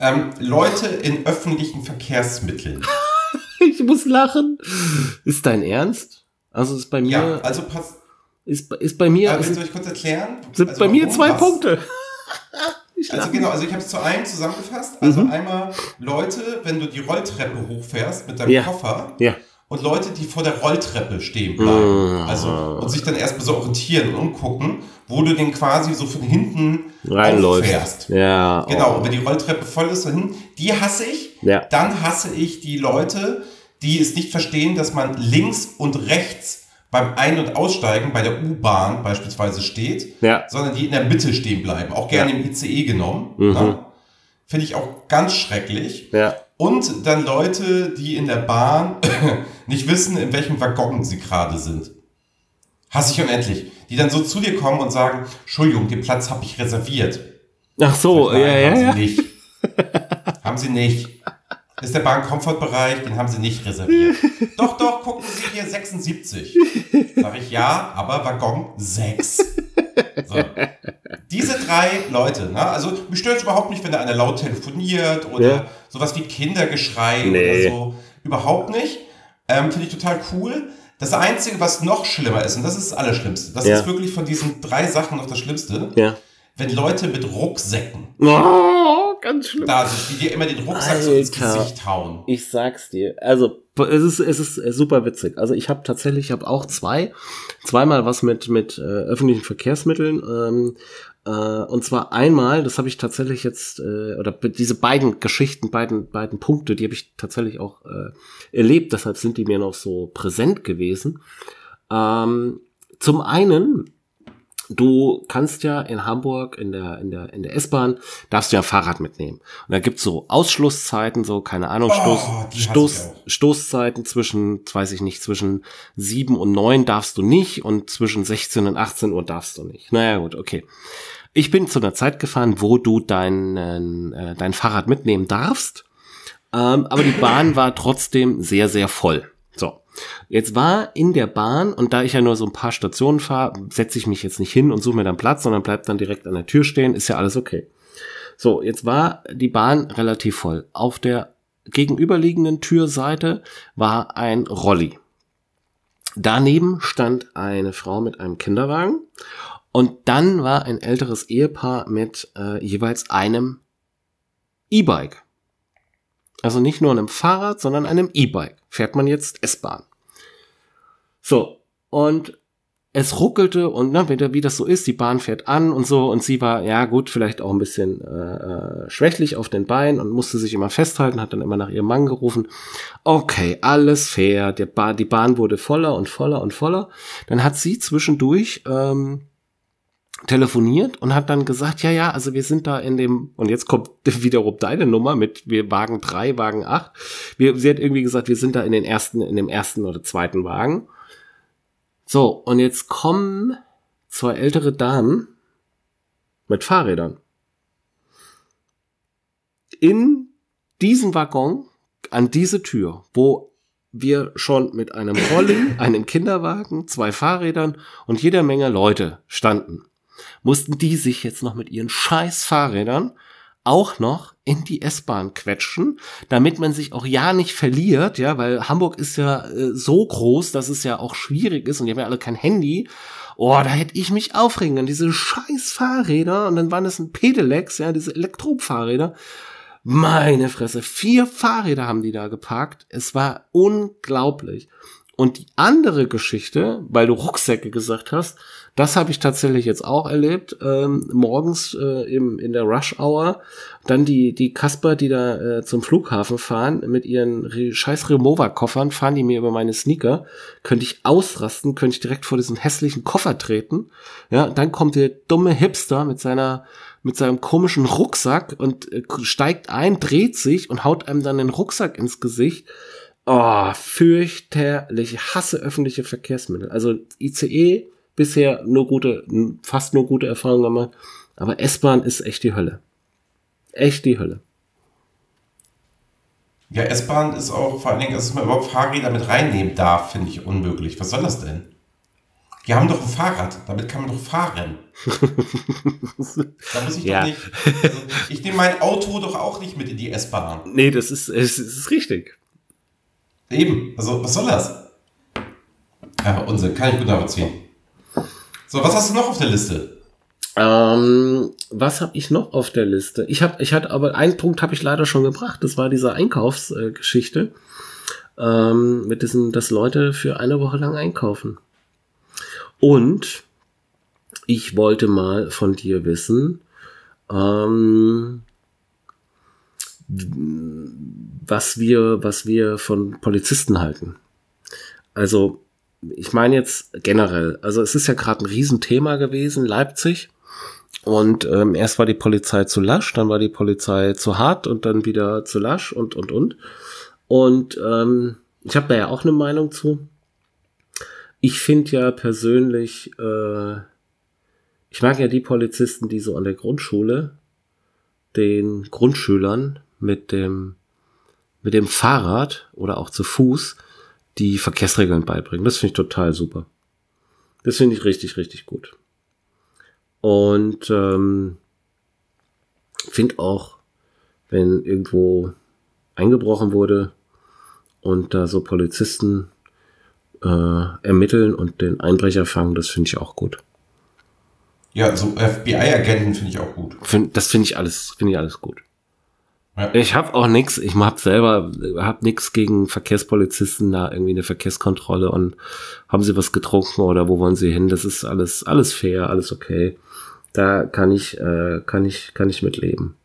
Ähm, Leute in öffentlichen Verkehrsmitteln. ich muss lachen. Ist dein Ernst? Also ist bei mir. Ja, also pass. Ist, ist bei mir. Äh, soll ich kurz erklären? Sind also bei mir zwei was? Punkte. also genau, also ich habe es zu einem zusammengefasst. Also mhm. einmal Leute, wenn du die Rolltreppe hochfährst mit deinem ja. Koffer. Ja. Und Leute, die vor der Rolltreppe stehen bleiben. Mhm. Also und sich dann erstmal so orientieren und umgucken, wo du den quasi so von hinten reinläufst. Ja. Genau, oh. und wenn die Rolltreppe voll ist, dahin, die hasse ich. Ja. Dann hasse ich die Leute, die es nicht verstehen, dass man links und rechts beim Ein- und Aussteigen bei der U-Bahn beispielsweise steht, ja. sondern die in der Mitte stehen bleiben, auch gerne ja. im ICE genommen. Mhm. Ne? Finde ich auch ganz schrecklich. Ja. Und dann Leute, die in der Bahn nicht wissen, in welchem Waggon sie gerade sind. Hasse ich unendlich. Die dann so zu dir kommen und sagen, Entschuldigung, den Platz habe ich reserviert. Ach so, ja, ja, haben ja. Sie nicht. haben sie nicht ist der Bahn-Komfortbereich, den haben sie nicht reserviert. doch, doch, gucken Sie hier 76. Sag ich ja, aber Waggon 6. So. Diese drei Leute, ne? also mich stört es überhaupt nicht, wenn da einer laut telefoniert oder ja. sowas wie Kindergeschrei nee. oder so. Überhaupt nicht. Ähm, Finde ich total cool. Das Einzige, was noch schlimmer ist, und das ist das Allerschlimmste, das Ja. ist wirklich von diesen drei Sachen noch das Schlimmste, Ja. wenn Leute mit Rucksäcken Oh, ganz schlimm. da sind, die dir immer den Rucksack so ins Alter. Gesicht hauen. Ich sag's dir. Also es ist es ist super witzig. Also ich habe tatsächlich, ich habe auch zwei, zweimal was mit mit äh, öffentlichen Verkehrsmitteln. Ähm, äh, und zwar einmal, das habe ich tatsächlich jetzt äh, oder diese beiden Geschichten, beiden beiden Punkte, die habe ich tatsächlich auch äh, erlebt. Deshalb sind die mir noch so präsent gewesen. Ähm, zum einen Du kannst ja in Hamburg in der, in der, in der S-Bahn, darfst du ja ein Fahrrad mitnehmen. Und da gibt's so Ausschlusszeiten, so, keine Ahnung, Oh, Stoß, Stoß. Stoßzeiten zwischen, weiß ich nicht, zwischen sieben und neun darfst du nicht und zwischen 16 und 18 Uhr darfst du nicht. Naja, gut, okay. Ich bin zu einer Zeit gefahren, wo du dein, äh, dein Fahrrad mitnehmen darfst. Ähm, aber die Bahn war trotzdem sehr, sehr voll. Jetzt war in der Bahn, und da ich ja nur so ein paar Stationen fahre, setze ich mich jetzt nicht hin und suche mir dann Platz, sondern bleib dann direkt an der Tür stehen, ist ja alles okay. So, jetzt war die Bahn relativ voll. Auf der gegenüberliegenden Türseite war ein Rolli. Daneben stand eine Frau mit einem Kinderwagen und dann war ein älteres Ehepaar mit äh, jeweils einem E-Bike. Also nicht nur einem Fahrrad, sondern einem E-Bike. Fährt man jetzt S-Bahn. So, und es ruckelte und ne, wie, wie das so ist, die Bahn fährt an und so und sie war, ja gut, vielleicht auch ein bisschen äh, äh, schwächlich auf den Beinen und musste sich immer festhalten, hat dann immer nach ihrem Mann gerufen. Okay, alles fair, der ba die Bahn wurde voller und voller und voller. Dann hat sie zwischendurch ähm, telefoniert und hat dann gesagt, ja, ja, also wir sind da in dem, und jetzt kommt wiederum deine Nummer mit wir Wagen 3, Wagen 8. Wir, sie hat irgendwie gesagt, wir sind da in den ersten, in dem ersten oder zweiten Wagen. So, und jetzt kommen zwei ältere Damen mit Fahrrädern in diesen Waggon an diese Tür, wo wir schon mit einem Rolli, einem Kinderwagen, zwei Fahrrädern und jeder Menge Leute standen, mussten die sich jetzt noch mit ihren scheiß Fahrrädern auch noch in die S-Bahn quetschen, damit man sich auch ja nicht verliert, ja, weil Hamburg ist ja äh, so groß, dass es ja auch schwierig ist und die haben ja alle kein Handy. Oh, da hätte ich mich aufregen können. Diese scheiß Fahrräder und dann waren es ein Pedelecs, ja, diese Elektrofahrräder. Meine Fresse, vier Fahrräder haben die da geparkt. Es war unglaublich. Und die andere Geschichte, weil du Rucksäcke gesagt hast, das habe ich tatsächlich jetzt auch erlebt. Ähm, morgens äh, im, in der Rush Hour, dann die, die Kasper, die da äh, zum Flughafen fahren, mit ihren Re scheiß Remover-Koffern, fahren die mir über meine Sneaker. Könnte ich ausrasten, könnte ich direkt vor diesen hässlichen Koffer treten. Ja, dann kommt der dumme Hipster mit seiner mit seinem komischen Rucksack und äh, steigt ein, dreht sich und haut einem dann den Rucksack ins Gesicht. Oh, fürchterlich. Ich hasse öffentliche Verkehrsmittel. Also ICE bisher nur gute, fast nur gute Erfahrungen gemacht. Aber S-Bahn ist echt die Hölle. Echt die Hölle. Ja, S-Bahn ist auch vor allen Dingen, dass man überhaupt Fahrräder mit reinnehmen darf, finde ich unmöglich. Was soll das denn? Die haben doch ein Fahrrad, damit kann man doch fahren. da muss ich ja. doch nicht. Also ich nehme mein Auto doch auch nicht mit in die S-Bahn. Nee, das ist, es ist richtig. Eben, also was soll das? Aber Unsinn, kann ich gut nachvollziehen. So, was hast du noch auf der Liste? Ähm, was habe ich noch auf der Liste? Ich habe, ich hatte aber einen Punkt habe ich leider schon gebracht. Das war diese Einkaufsgeschichte ähm, mit diesem, dass Leute für eine Woche lang einkaufen. Und ich wollte mal von dir wissen, ähm, was wir, was wir von Polizisten halten. Also, ich meine jetzt generell, also es ist ja gerade ein Riesenthema gewesen, Leipzig. Und ähm, erst war die Polizei zu lasch, dann war die Polizei zu hart und dann wieder zu lasch und und und. Und ähm, ich habe da ja auch eine Meinung zu. Ich finde ja persönlich, äh, ich mag ja die Polizisten, die so an der Grundschule den Grundschülern mit dem mit dem Fahrrad oder auch zu Fuß die Verkehrsregeln beibringen. Das finde ich total super. Das finde ich richtig, richtig gut. Und ähm, finde auch, wenn irgendwo eingebrochen wurde und da so Polizisten äh, ermitteln und den Einbrecher fangen, das finde ich auch gut. Ja, so FBI-Agenten finde ich auch gut. Find, das finde ich alles, finde ich alles gut. Ja. Ich habe auch nix, ich hab selber, hab nix gegen Verkehrspolizisten, da irgendwie eine Verkehrskontrolle und haben sie was getrunken oder wo wollen sie hin? Das ist alles, alles fair, alles okay. Da kann ich, äh, kann ich, kann ich mitleben.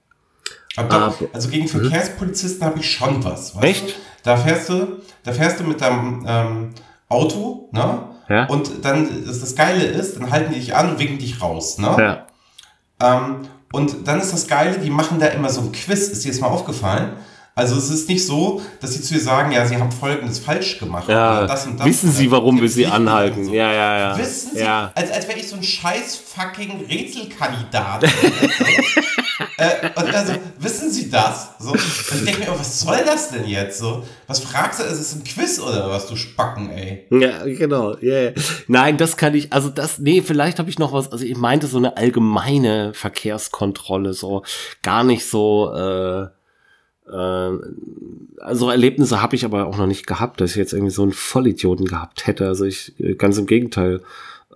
Doch, also gegen hm? Verkehrspolizisten habe ich schon was. Echt? Du? Da fährst du, da fährst du mit deinem ähm, Auto, ne? Ja. Und dann, das, das Geile ist, dann halten die dich an und winken dich raus, ne? Ja. Ähm, und dann ist das Geile, die machen da immer so ein Quiz, ist dir das mal aufgefallen? Also es ist nicht so, dass sie zu dir sagen, ja, sie haben Folgendes falsch gemacht. Ja, das und das wissen sie, warum wir sie anhalten. So. Ja, ja, ja. Wissen sie, ja. als, als wäre ich so ein scheiß fucking Rätselkandidat. äh, und also, wissen sie das? So, und ich denke mir, was soll das denn jetzt? So, was fragst du? Ist es ein Quiz oder was, du Spacken, ey? Ja, genau. Yeah. Nein, das kann ich, also das, nee, vielleicht habe ich noch was, also ich meinte so eine allgemeine Verkehrskontrolle, so gar nicht so, äh, also Erlebnisse habe ich aber auch noch nicht gehabt, dass ich jetzt irgendwie so einen Vollidioten gehabt hätte. Also ich, ganz im Gegenteil.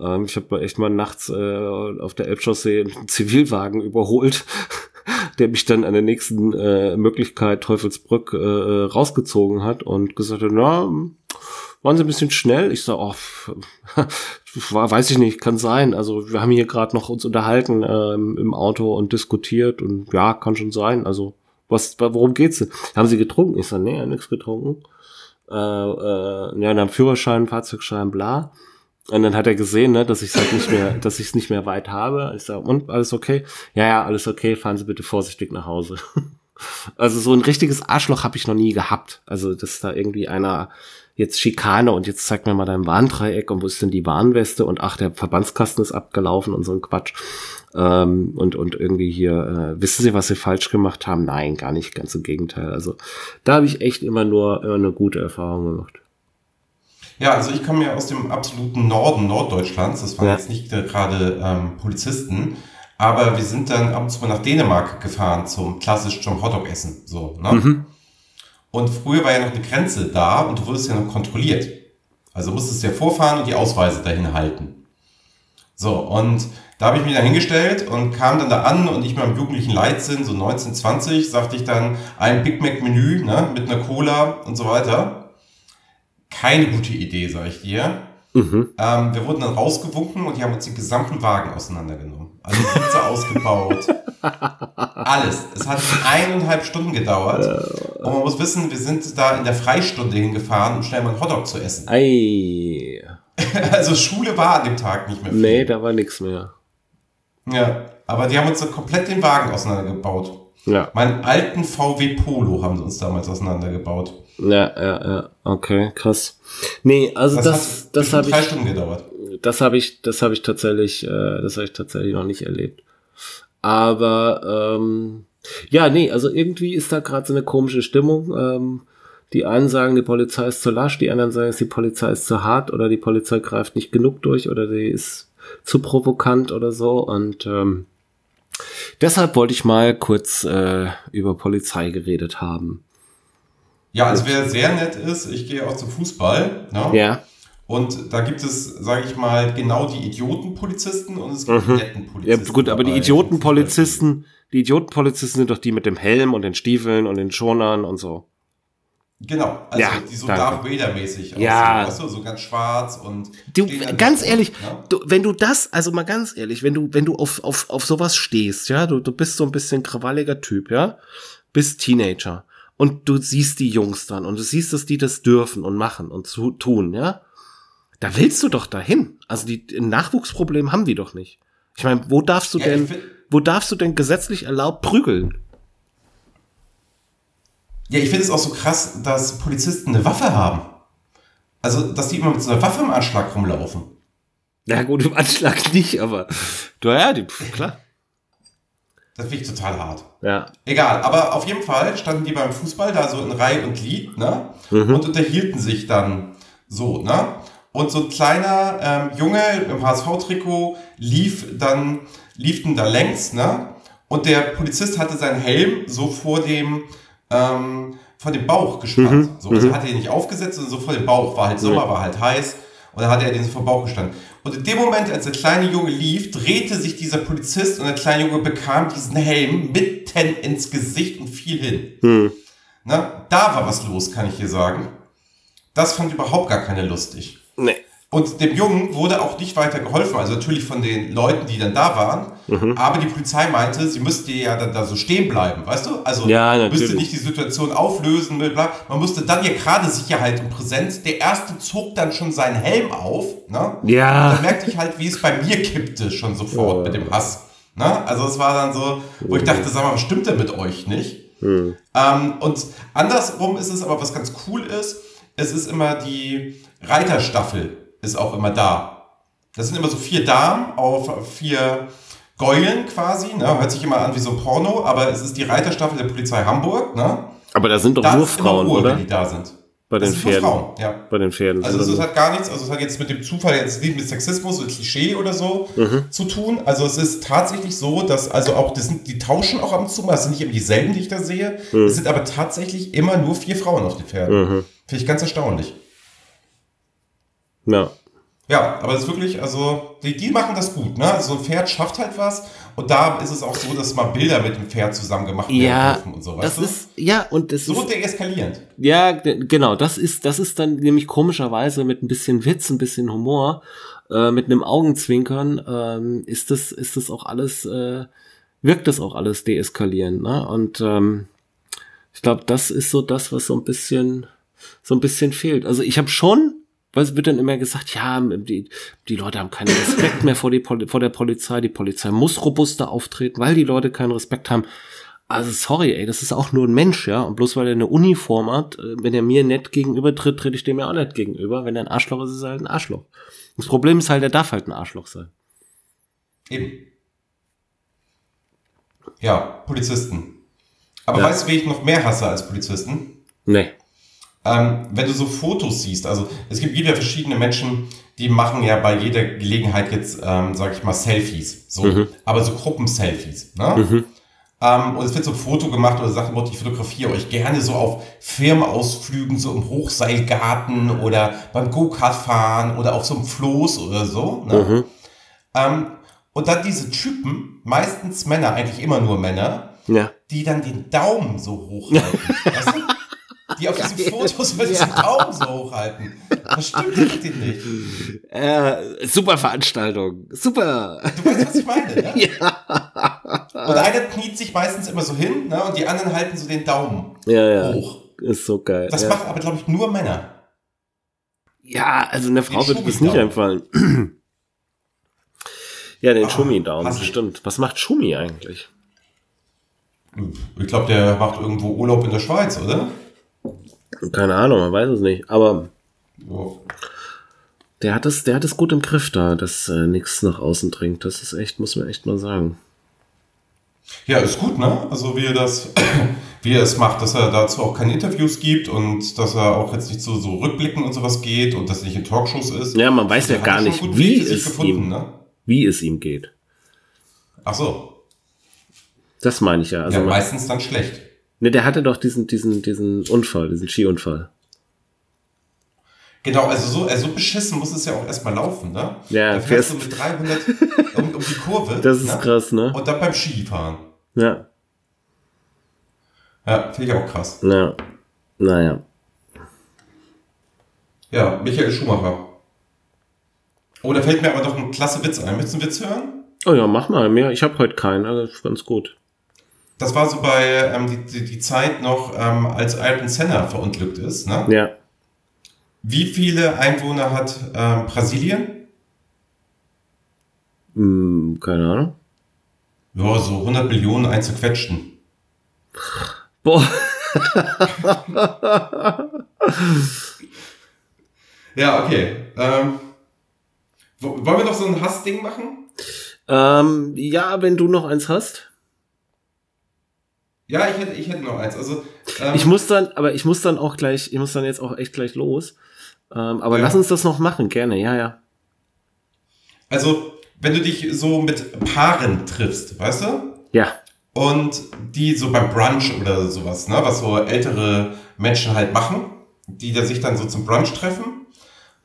Ähm, ich habe echt mal nachts äh, auf der Elbchaussee einen Zivilwagen überholt, der mich dann an der nächsten äh, Möglichkeit Teufelsbrück äh, rausgezogen hat und gesagt hat, na, waren sie ein bisschen schnell? Ich sag, oh, weiß ich nicht, kann sein. Also wir haben hier gerade noch uns unterhalten ähm, im Auto und diskutiert und ja, kann schon sein. Also was, worum geht's denn? Haben Sie getrunken? Ich sage, nee, nichts getrunken. Äh, äh, ja, dann Führerschein, Fahrzeugschein, bla. Und dann hat er gesehen, ne, dass ich halt nicht mehr, dass ich es nicht mehr weit habe. Ich sage, und alles okay? Ja, ja, alles okay. Fahren Sie bitte vorsichtig nach Hause. also so ein richtiges Arschloch habe ich noch nie gehabt. Also dass da irgendwie einer jetzt Schikane und jetzt zeig mir mal dein Warndreieck und wo ist denn die Warnweste und ach, der Verbandskasten ist abgelaufen und so ein Quatsch ähm, und, und irgendwie hier, äh, wissen Sie, was Sie falsch gemacht haben? Nein, gar nicht, ganz im Gegenteil. Also da habe ich echt immer nur immer eine gute Erfahrung gemacht. Ja, also ich komme ja aus dem absoluten Norden Norddeutschlands. Das waren ja. jetzt nicht gerade ähm, Polizisten, aber wir sind dann ab und zu mal nach Dänemark gefahren zum klassisch zum Hotdog essen. So, ne? Mhm. Und früher war ja noch eine Grenze da und du wurdest ja noch kontrolliert. Also musstest du ja vorfahren und die Ausweise dahin halten. So, und da habe ich mich dann hingestellt und kam dann da an und ich meinem jugendlichen Leitsinn, so 19, 20, sagte ich dann ein Big Mac Menü ne, mit einer Cola und so weiter. Keine gute Idee, sage ich dir. Mhm. Ähm, wir wurden dann rausgewunken und die haben uns den gesamten Wagen auseinandergenommen. Also Pizza ausgebaut. Alles. Es hat eineinhalb Stunden gedauert. Und man muss wissen, wir sind da in der Freistunde hingefahren, um schnell mal einen Hotdog zu essen. Ei. also Schule war an dem Tag nicht mehr viel. Nee, da war nichts mehr. Ja, aber die haben uns so komplett den Wagen auseinandergebaut. Ja. Meinen alten VW Polo haben sie uns damals auseinandergebaut. Ja, ja, ja. Okay, krass. Nee, also das, das, das habe ich. Drei Stunden gedauert. Das habe ich, das habe ich tatsächlich, äh, das habe ich tatsächlich noch nicht erlebt. Aber ähm, Ja, nee, also irgendwie ist da gerade so eine komische Stimmung. Ähm, die einen sagen, die Polizei ist zu lasch, die anderen sagen, die Polizei ist zu hart oder die Polizei greift nicht genug durch oder die ist zu provokant oder so. Und ähm, deshalb wollte ich mal kurz äh, über Polizei geredet haben. Ja, also wer sehr nett ist, ich gehe auch zum Fußball. Ne? Ja. Und da gibt es, sage ich mal, genau die Idiotenpolizisten und es gibt Mhm. die netten Polizisten. Ja, gut, aber die. Idiotenpolizisten, die Idiotenpolizisten sind doch die mit dem Helm und den Stiefeln und den Schonern und so. Genau, also Ja, die so danke. Darth Vader-mäßig Ja. aussehen, weißt du, so ganz schwarz und Du, ganz ehrlich, ne? du, wenn du das, also mal ganz ehrlich, wenn du, wenn du auf, auf, auf sowas stehst, ja, du, du bist so ein bisschen krawalliger Typ, ja, bist Teenager und du siehst die Jungs dann und du siehst, dass die das dürfen und machen und zu, tun, ja, da willst du doch dahin. Also die, Nachwuchsproblem haben die doch nicht. Ich meine, wo darfst du Ja, denn, wo darfst du denn gesetzlich erlaubt prügeln? Ja, ich finde es auch so krass, dass Polizisten eine Waffe haben. Also, dass die immer mit so einer Waffe im Anschlag rumlaufen. Na gut, im Anschlag nicht, aber, naja, die, klar. Das finde ich total hart. Ja. Egal, aber auf jeden Fall standen die beim Fußball da so in Reihe und Glied, ne? Und unterhielten sich dann so, ne? Und so ein kleiner ähm, Junge im HSV-Trikot lief dann, lief dann da längs, ne? Und der Polizist hatte seinen Helm so vor dem, ähm, vor dem Bauch gespannt. So, also er hatte ihn nicht aufgesetzt, sondern so vor dem Bauch. War halt Sommer, war halt heiß. Und dann hatte er den so vor dem Bauch gestanden. Und in dem Moment, als der kleine Junge lief, drehte sich dieser Polizist und der kleine Junge bekam diesen Helm mitten ins Gesicht und fiel hin. Na, da war was los, kann ich dir sagen. Das fand überhaupt gar keine lustig. Nee. Und dem Jungen wurde auch nicht weiter geholfen, also natürlich von den Leuten, die dann da waren. Mhm. Aber die Polizei meinte, sie müsste ja dann da so stehen bleiben, weißt du? Also Ja, müsste natürlich. nicht die Situation auflösen, bla. man musste dann ja gerade Sicherheit und Präsenz. Der erste zog dann schon seinen Helm auf, ne? Ja. Da merkte ich halt, wie es bei mir kippte schon sofort Ja. mit dem Hass. Ne? Also es war dann so, wo ich dachte, sag mal, was stimmt denn mit euch nicht? Hm. Ähm, und andersrum ist es aber, was ganz cool ist, es ist immer die Reiterstaffel ist auch immer da. Das sind immer so vier Damen auf vier Gäulen quasi, ne? hört sich immer an wie so ein Porno, aber es ist die Reiterstaffel der Polizei Hamburg. Ne? Aber da sind doch Da nur Frauen, Ruhe, oder? wenn die da sind. Bei Das den Pferden. Frauen, ja. Bei den Pferden. Also sind es hat gar nichts, also es hat jetzt mit dem Zufall jetzt nicht mit Sexismus oder Klischee oder so Mhm. zu tun. Also es ist tatsächlich so, dass also auch das sind, die tauschen auch ab und zu mal, das sind nicht immer dieselben, die ich da sehe. Mhm. Es sind aber tatsächlich immer nur vier Frauen auf den Pferden. Finde ich ganz erstaunlich. Ja. Ja, aber das ist wirklich, also die, die machen das gut, ne? So ein Pferd schafft halt was und da ist es auch so, dass mal Bilder mit dem Pferd zusammen gemacht werden Ja, dürfen und so, das weißt du? ist, ja, und das so ist, deeskalierend. ja, ge- genau, das ist, das ist dann nämlich komischerweise mit ein bisschen Witz, ein bisschen Humor, äh, mit einem Augenzwinkern, ähm, ist das, ist das auch alles, äh, wirkt das auch alles deeskalierend, ne? Und, ähm, ich glaube, das ist so das, was so ein bisschen, so ein bisschen fehlt. Also ich habe schon, weil es wird dann immer gesagt, ja, die, die Leute haben keinen Respekt mehr vor, die, vor der Polizei, die Polizei muss robuster auftreten, weil die Leute keinen Respekt haben. Also sorry, ey, das ist auch nur ein Mensch, ja. Und bloß weil er eine Uniform hat, äh, wenn er mir nett gegenüber tritt, trete ich dem ja auch nett gegenüber. Wenn er ein Arschloch ist, ist er halt ein Arschloch. Das Problem ist halt, er darf halt ein Arschloch sein. Eben. Ja, Polizisten. Aber Ja. weißt du, wie ich noch mehr hasse als Polizisten? Nee. Ähm, wenn du so Fotos siehst, also es gibt wieder verschiedene Menschen, die machen ja bei jeder Gelegenheit jetzt, ähm, sag ich mal, Selfies. So, Mhm. aber so Gruppenselfies. Ne? Ähm, und es wird so ein Foto gemacht oder sagt, ich fotografiere euch gerne so auf Firmenausflügen, so im Hochseilgarten oder beim Go-Kart-Fahren oder auf so einem Floß oder so. Ne? Mhm. Ähm, und dann diese Typen, meistens Männer, eigentlich immer nur Männer, Ja. die dann den Daumen so hochhalten. weißt du? Die auf diesen Fotos mit diesem Daumen so hochhalten. Das stimmt denen nicht. Äh, super Veranstaltung. Super. Du weißt, was ich meine, ne? Ja. Und einer kniet sich meistens immer so hin, ne? Und die anderen halten so den Daumen Ja, ja. hoch. Ist so geil. Das machen aber, glaube ich, nur Männer. Ja, also eine Frau wird das nicht einfallen. ja, den Ah, Schumi-Daumen, stimmt. Was macht Schumi eigentlich? Ich glaube, der macht irgendwo Urlaub in der Schweiz, oder? Keine Ahnung, man weiß es nicht. Aber Ja. der hat es, der hat es gut im Griff da, dass äh, nichts nach außen dringt. Das ist echt, muss man echt mal sagen. Ja, ist gut, ne? Also wie er das, wie er es macht, dass er dazu auch keine Interviews gibt und dass er auch jetzt nicht zu so Rückblicken und sowas geht und dass er nicht in Talkshows ist. Ja, man weiß ja gar nicht, wie Weg es, ihm, ne? wie es ihm geht. Ach so. Das meine ich ja. Also ja, meistens dann schlecht. Ne, der hatte doch diesen, diesen, diesen Unfall, diesen Skiunfall. Genau, also so, also so beschissen muss es ja auch erstmal laufen, ne? Ja, da fährst du mit 300 um, um die Kurve. Das ist ne? krass, ne? Und dann beim Skifahren. Ja. Ja, finde ich auch krass. Ja. Naja. Ja, Michael Schumacher. Oh, da fällt mir aber doch ein klasse Witz ein. Möchtest du einen Witz hören? Oh ja, mach mal mehr. Ich habe heute keinen, also ist ganz gut. Das war so bei ähm, die, die, die Zeit noch, ähm, als Ayrton Senna verunglückt ist. Ne? Ja. Wie viele Einwohner hat ähm, Brasilien? Hm, keine Ahnung. Ja, so 100 Millionen einzuquetschen. Boah. Ja, okay. Ähm, wo- wollen wir noch so ein Hassding machen? Ähm, ja, wenn du noch eins hast. Ja, ich hätte, ich hätte noch eins. Also, ähm, Ich muss dann, aber ich muss dann auch gleich, ich muss dann jetzt auch echt gleich los. Ähm, aber Ja. lass uns das noch machen, gerne, ja, ja. also, wenn du dich so mit Paaren triffst, weißt du? Ja. Und die so beim Brunch oder sowas, ne, was so ältere Menschen halt machen, die da sich dann so zum Brunch treffen.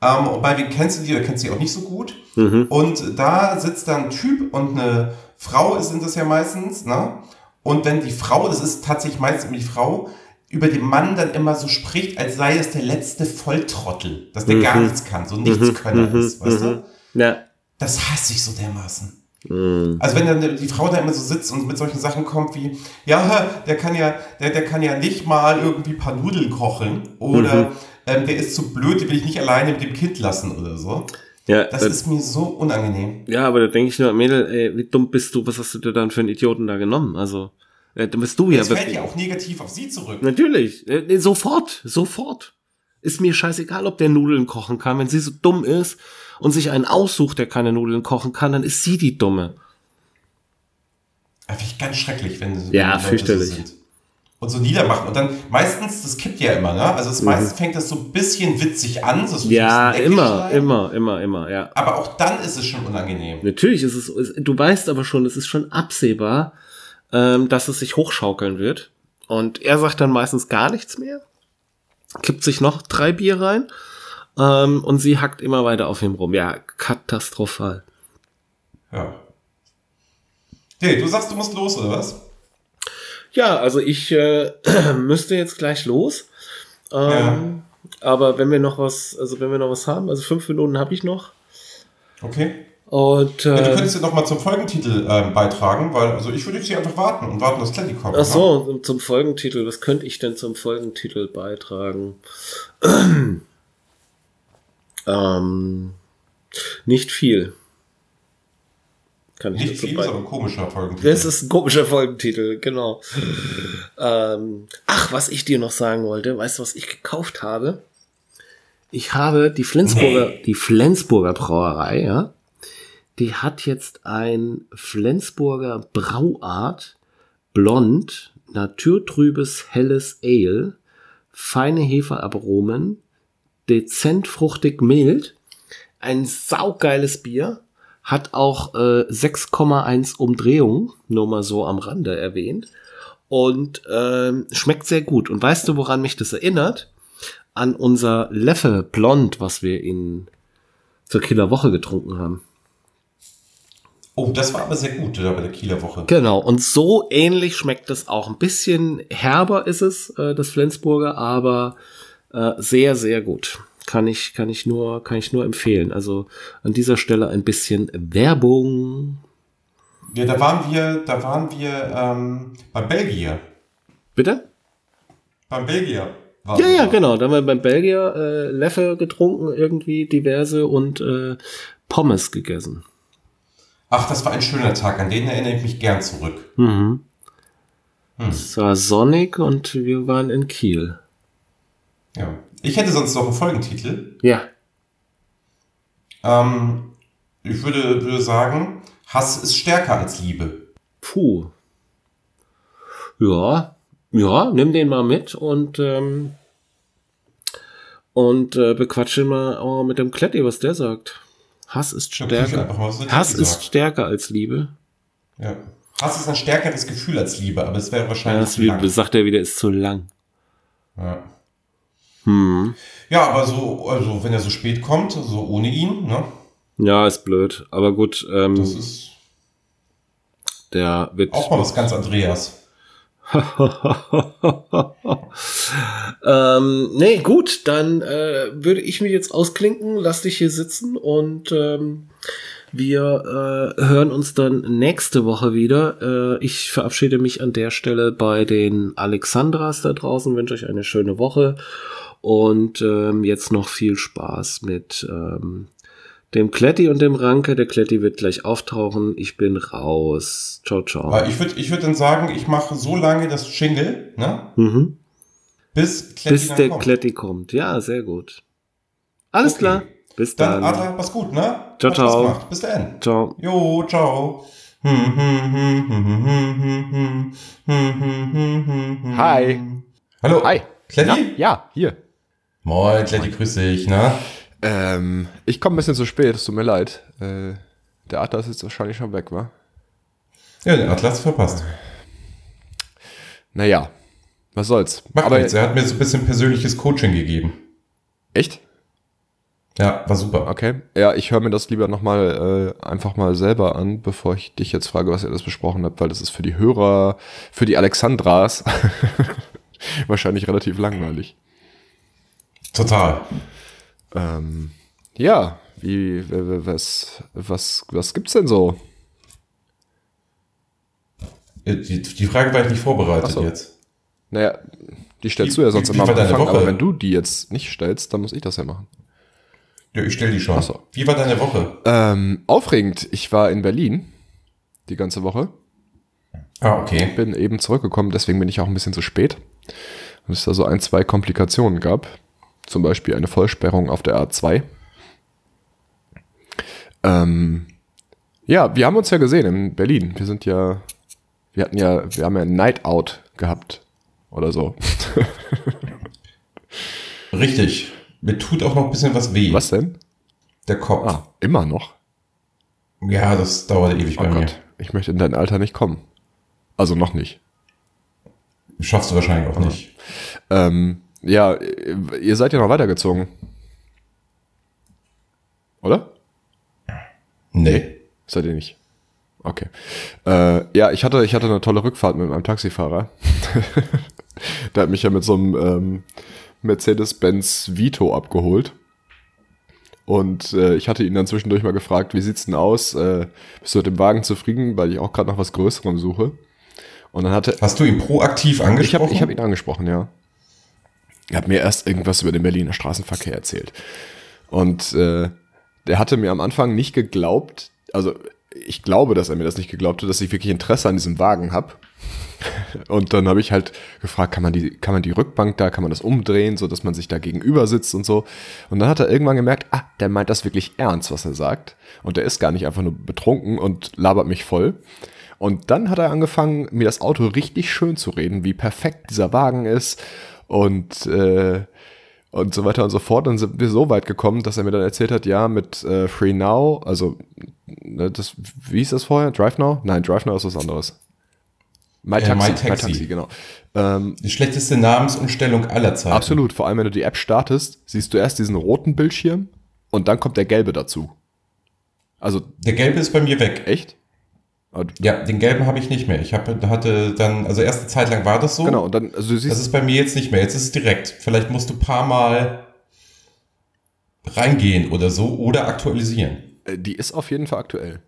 Ähm, und bei wem kennst du die oder kennst du die auch nicht so gut? Mhm. Und da sitzt dann ein Typ und eine Frau sind das ja meistens, ne? Und wenn die Frau, das ist tatsächlich meistens immer die Frau, über den Mann dann immer so spricht, als sei es der letzte Volltrottel, dass der gar Mhm. nichts kann, so nichts Könner Mhm, ist, weißt mhm. du? Ja. Das hasse ich so dermaßen. Mhm. Also wenn dann die Frau da immer so sitzt und mit solchen Sachen kommt wie, ja, der kann ja, der, der kann ja nicht mal irgendwie ein paar Nudeln kochen oder ähm, der ist zu blöd, den will ich nicht alleine mit dem Kind lassen oder so. Ja, Das da- ist mir so unangenehm. ja, aber da denke ich nur, Mädel, ey, wie dumm bist du, was hast du dir dann für einen Idioten da genommen? Also, äh, dann bist du ja Das fällt wirklich. ja auch negativ auf sie zurück. Natürlich, äh, sofort, sofort. Ist mir scheißegal, ob der Nudeln kochen kann. Wenn sie so dumm ist und sich einen aussucht, der keine Nudeln kochen kann, dann ist sie die Dumme. Finde ich ganz schrecklich, wenn, wenn Ja, Leute fürchterlich. so sind. Und so niedermachen. Und dann meistens, das kippt ja immer, ne? Also es meistens fängt das so ein bisschen witzig an. So Mhm. Ja, immer, sein. immer, immer, immer, ja. Aber auch dann ist es schon unangenehm. Natürlich ist es, es- du weißt aber schon, es ist schon absehbar, ähm, dass es sich hochschaukeln wird. Und er sagt dann meistens gar nichts mehr, kippt sich noch drei Bier rein ähm, und sie hackt immer weiter auf ihm rum. Ja, katastrophal. Ja. Hey, du sagst, du musst los, oder was? Ja, also ich äh, müsste jetzt gleich los. Ähm, Aber wenn wir noch was, also wenn wir noch was haben, also fünf Minuten habe ich noch. Okay. Und Ja, du äh, könntest ja noch mal zum Folgentitel ähm, beitragen, weil also ich würde jetzt hier einfach warten und warten, dass Kletti kommt. Ach ne? so, zum Folgentitel. Was könnte ich denn zum Folgentitel beitragen? ähm, nicht viel. Kann ich Nicht viel, ist aber ein komischer Folgentitel. Das ist ein komischer Folgentitel, genau. ähm, ach, was ich dir noch sagen wollte, weißt du, was ich gekauft habe? Ich habe die Flensburger, die Flensburger Brauerei, ja, die hat jetzt ein Flensburger Brauart Blond, naturtrübes helles Ale, feine Heferaromen, dezent fruchtig mild, ein saugeiles Bier, hat auch äh, 6,1 Umdrehungen, nur mal so am Rande erwähnt. Und ähm, schmeckt sehr gut. Und weißt du, woran mich das erinnert? An unser Leffe Blond, was wir in zur Kieler Woche getrunken haben. Oh, das war aber sehr gut bei der Kieler Woche. Genau, und so ähnlich schmeckt es auch. Ein bisschen herber ist es, äh, das Flensburger, aber äh, sehr, sehr gut. Kann ich, kann ich nur, kann ich nur empfehlen. Also an dieser Stelle ein bisschen Werbung. Ja, da waren wir, da waren wir ähm, beim Belgier. Bitte? Beim Belgier. waren Ja, ja, genau. Da haben wir beim Belgier äh, Leffe getrunken, irgendwie diverse und äh, Pommes gegessen. Ach, das war ein schöner Tag, an den erinnere ich mich gern zurück. Mhm. Hm. Es war sonnig und wir waren in Kiel. Ja. Ich hätte sonst noch einen Folgentitel. Ja. Ähm, ich würde, würde sagen, Hass ist stärker als Liebe. Puh. Ja, ja, nimm den mal mit und ähm, und äh, bequatsche mal auch mit dem Kletti, was der sagt. Hass ist stärker. Mal, Hass ist stärker als Liebe. Ja. Hass ist ein stärkeres Gefühl als Liebe, aber es wäre wahrscheinlich. Ja, das sagt er wieder, ist zu lang. Ja. Hm. Ja, aber so, also wenn er so spät kommt, so ohne ihn, ne? Ja, ist blöd. Aber gut. Ähm, das ist. Der wird. Auch mal was ganz Andreas. ähm, nee, gut, dann äh, würde ich mich jetzt ausklinken, lass dich hier sitzen und ähm, wir äh, hören uns dann nächste Woche wieder. Äh, ich verabschiede mich an der Stelle bei den Alexandras da draußen, wünsche euch eine schöne Woche und ähm, jetzt noch viel Spaß mit ähm, dem Kletti und dem Ranke. Der Kletti wird gleich auftauchen. Ich bin raus. Ciao, ciao. Ich würde ich würd dann sagen, ich mache so lange das Jingle, ne? Mhm. Bis, Kletti Bis der kommt. Kletti kommt. Ja, sehr gut. Alles okay. klar. Bis dann. Dann, Adler, mach's gut, ne? Ciao, Hat ciao. Bis dann. Ciao. Jo, ciao. Hi. Hallo. Hi. Kletti? Ja, ja, hier. Moin, Kletti, grüß dich, ne? Ähm, ich komme ein bisschen zu spät, es tut mir leid. Äh, der Atlas ist wahrscheinlich schon weg, wa? Ja, der Atlas verpasst. Naja, was soll's. Macht Aber nichts, er hat mir so ein bisschen persönliches Coaching gegeben. Echt? Ja, war super. Okay. Ja, ich höre mir das lieber nochmal äh, einfach mal selber an, bevor ich dich jetzt frage, was ihr alles besprochen habt, weil das ist für die Hörer, für die Alexandras wahrscheinlich relativ langweilig. Total. Ähm, ja, wie, was, was, was gibt's denn so? Die, die Frage war ich nicht vorbereitet so. jetzt. Naja, die stellst wie, du ja sonst wie, immer am Anfang, aber wenn du die jetzt nicht stellst, dann muss ich das ja machen. Ja, ich stell die schon. So. Wie war deine Woche? Ähm, aufregend. Ich war in Berlin die ganze Woche. Ah, okay. Bin eben zurückgekommen, deswegen bin ich auch ein bisschen zu spät. Und es da so ein, zwei Komplikationen gab zum Beispiel eine Vollsperrung auf der A2. Ähm, ja, wir haben uns ja gesehen in Berlin. Wir sind ja, wir hatten ja, wir haben ja ein Night Out gehabt oder so. Richtig. Mir tut auch noch ein bisschen was weh. Was denn? Der Kopf. Ah, immer noch? Ja, das dauert ewig oh bei Gott. mir. Ich möchte in dein Alter nicht kommen. Also noch nicht. Schaffst du wahrscheinlich auch nicht. Ähm, ja, ihr seid ja noch weitergezogen. Oder? Nee. Seid ihr nicht? Okay. Äh, ja, ich hatte, ich hatte eine tolle Rückfahrt mit meinem Taxifahrer. Der hat mich ja mit so einem ähm, Mercedes-Benz Vito abgeholt. Und äh, ich hatte ihn dann zwischendurch mal gefragt, wie sieht's denn aus? Äh, bist du mit dem Wagen zufrieden, weil ich auch gerade nach was Größerem suche? Und dann hatte. Hast du ihn proaktiv angesprochen? Ich habe ich hab ihn angesprochen, ja. Er hat mir erst irgendwas über den Berliner Straßenverkehr erzählt. Und äh, der hatte mir am Anfang nicht geglaubt, also ich glaube, dass er mir das nicht geglaubt hat, dass ich wirklich Interesse an diesem Wagen habe. Und dann habe ich halt gefragt, kann man die, kann man die Rückbank da, kann man das umdrehen, so dass man sich da gegenüber sitzt und so. Und dann hat er irgendwann gemerkt, ah, der meint das wirklich ernst, was er sagt. Und der ist gar nicht einfach nur betrunken und labert mich voll. Und dann hat er angefangen, mir das Auto richtig schön zu reden, wie perfekt dieser Wagen ist und, äh, und so weiter und so fort. Dann sind wir so weit gekommen, dass er mir dann erzählt hat, ja, mit äh, Free Now, also ne, das, wie hieß das vorher? Drive Now? Nein, Drive Now ist was anderes. My Taxi, äh, My Taxi. My Taxi genau. Ähm, die schlechteste Namensumstellung aller Zeiten. Absolut, vor allem wenn du die App startest, siehst du erst diesen roten Bildschirm und dann kommt der gelbe dazu. Also der gelbe ist bei mir weg. Echt? Ja, den gelben habe ich nicht mehr. Ich hab, hatte dann, also erste Zeit lang war das so. Genau, und dann, also du siehst. Das ist bei mir jetzt nicht mehr. Jetzt ist es direkt. Vielleicht musst du ein paar Mal reingehen oder so oder aktualisieren. Äh, die ist auf jeden Fall aktuell.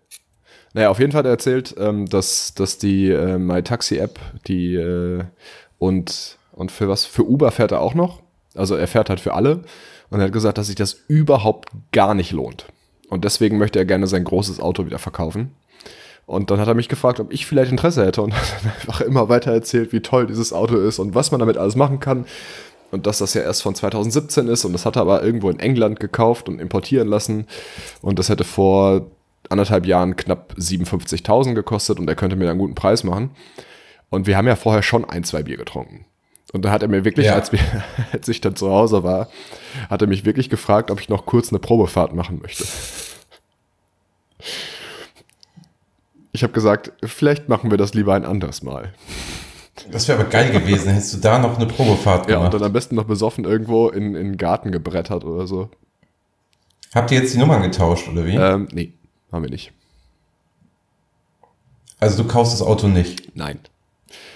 Naja, auf jeden Fall hat er erzählt, ähm, dass, dass die äh, MyTaxi-App, die äh, und, und für was? Für Uber fährt er auch noch. Also er fährt halt für alle. Und er hat gesagt, dass sich das überhaupt gar nicht lohnt. Und deswegen möchte er gerne sein großes Auto wieder verkaufen. Und dann hat er mich gefragt, ob ich vielleicht Interesse hätte und hat dann einfach immer weiter erzählt, wie toll dieses Auto ist und was man damit alles machen kann. Und dass das ja erst von 2017 ist und das hat er aber irgendwo in England gekauft und importieren lassen. Und das hätte vor anderthalb Jahren knapp 57.000 gekostet und er könnte mir einen guten Preis machen. Und wir haben ja vorher schon ein, zwei Bier getrunken. Und da hat er mir wirklich, Ja. als, wir, als ich dann zu Hause war, hat er mich wirklich gefragt, ob ich noch kurz eine Probefahrt machen möchte. Ich habe gesagt, vielleicht machen wir das lieber ein anderes Mal. Das wäre aber geil gewesen, hättest du da noch eine Probefahrt Ja, und gemacht. dann am besten noch besoffen irgendwo in, in den Garten gebrettert oder so. Habt ihr jetzt die Nummern getauscht, oder wie? Ähm, nee, haben wir nicht. Also du kaufst das Auto nicht. Nein.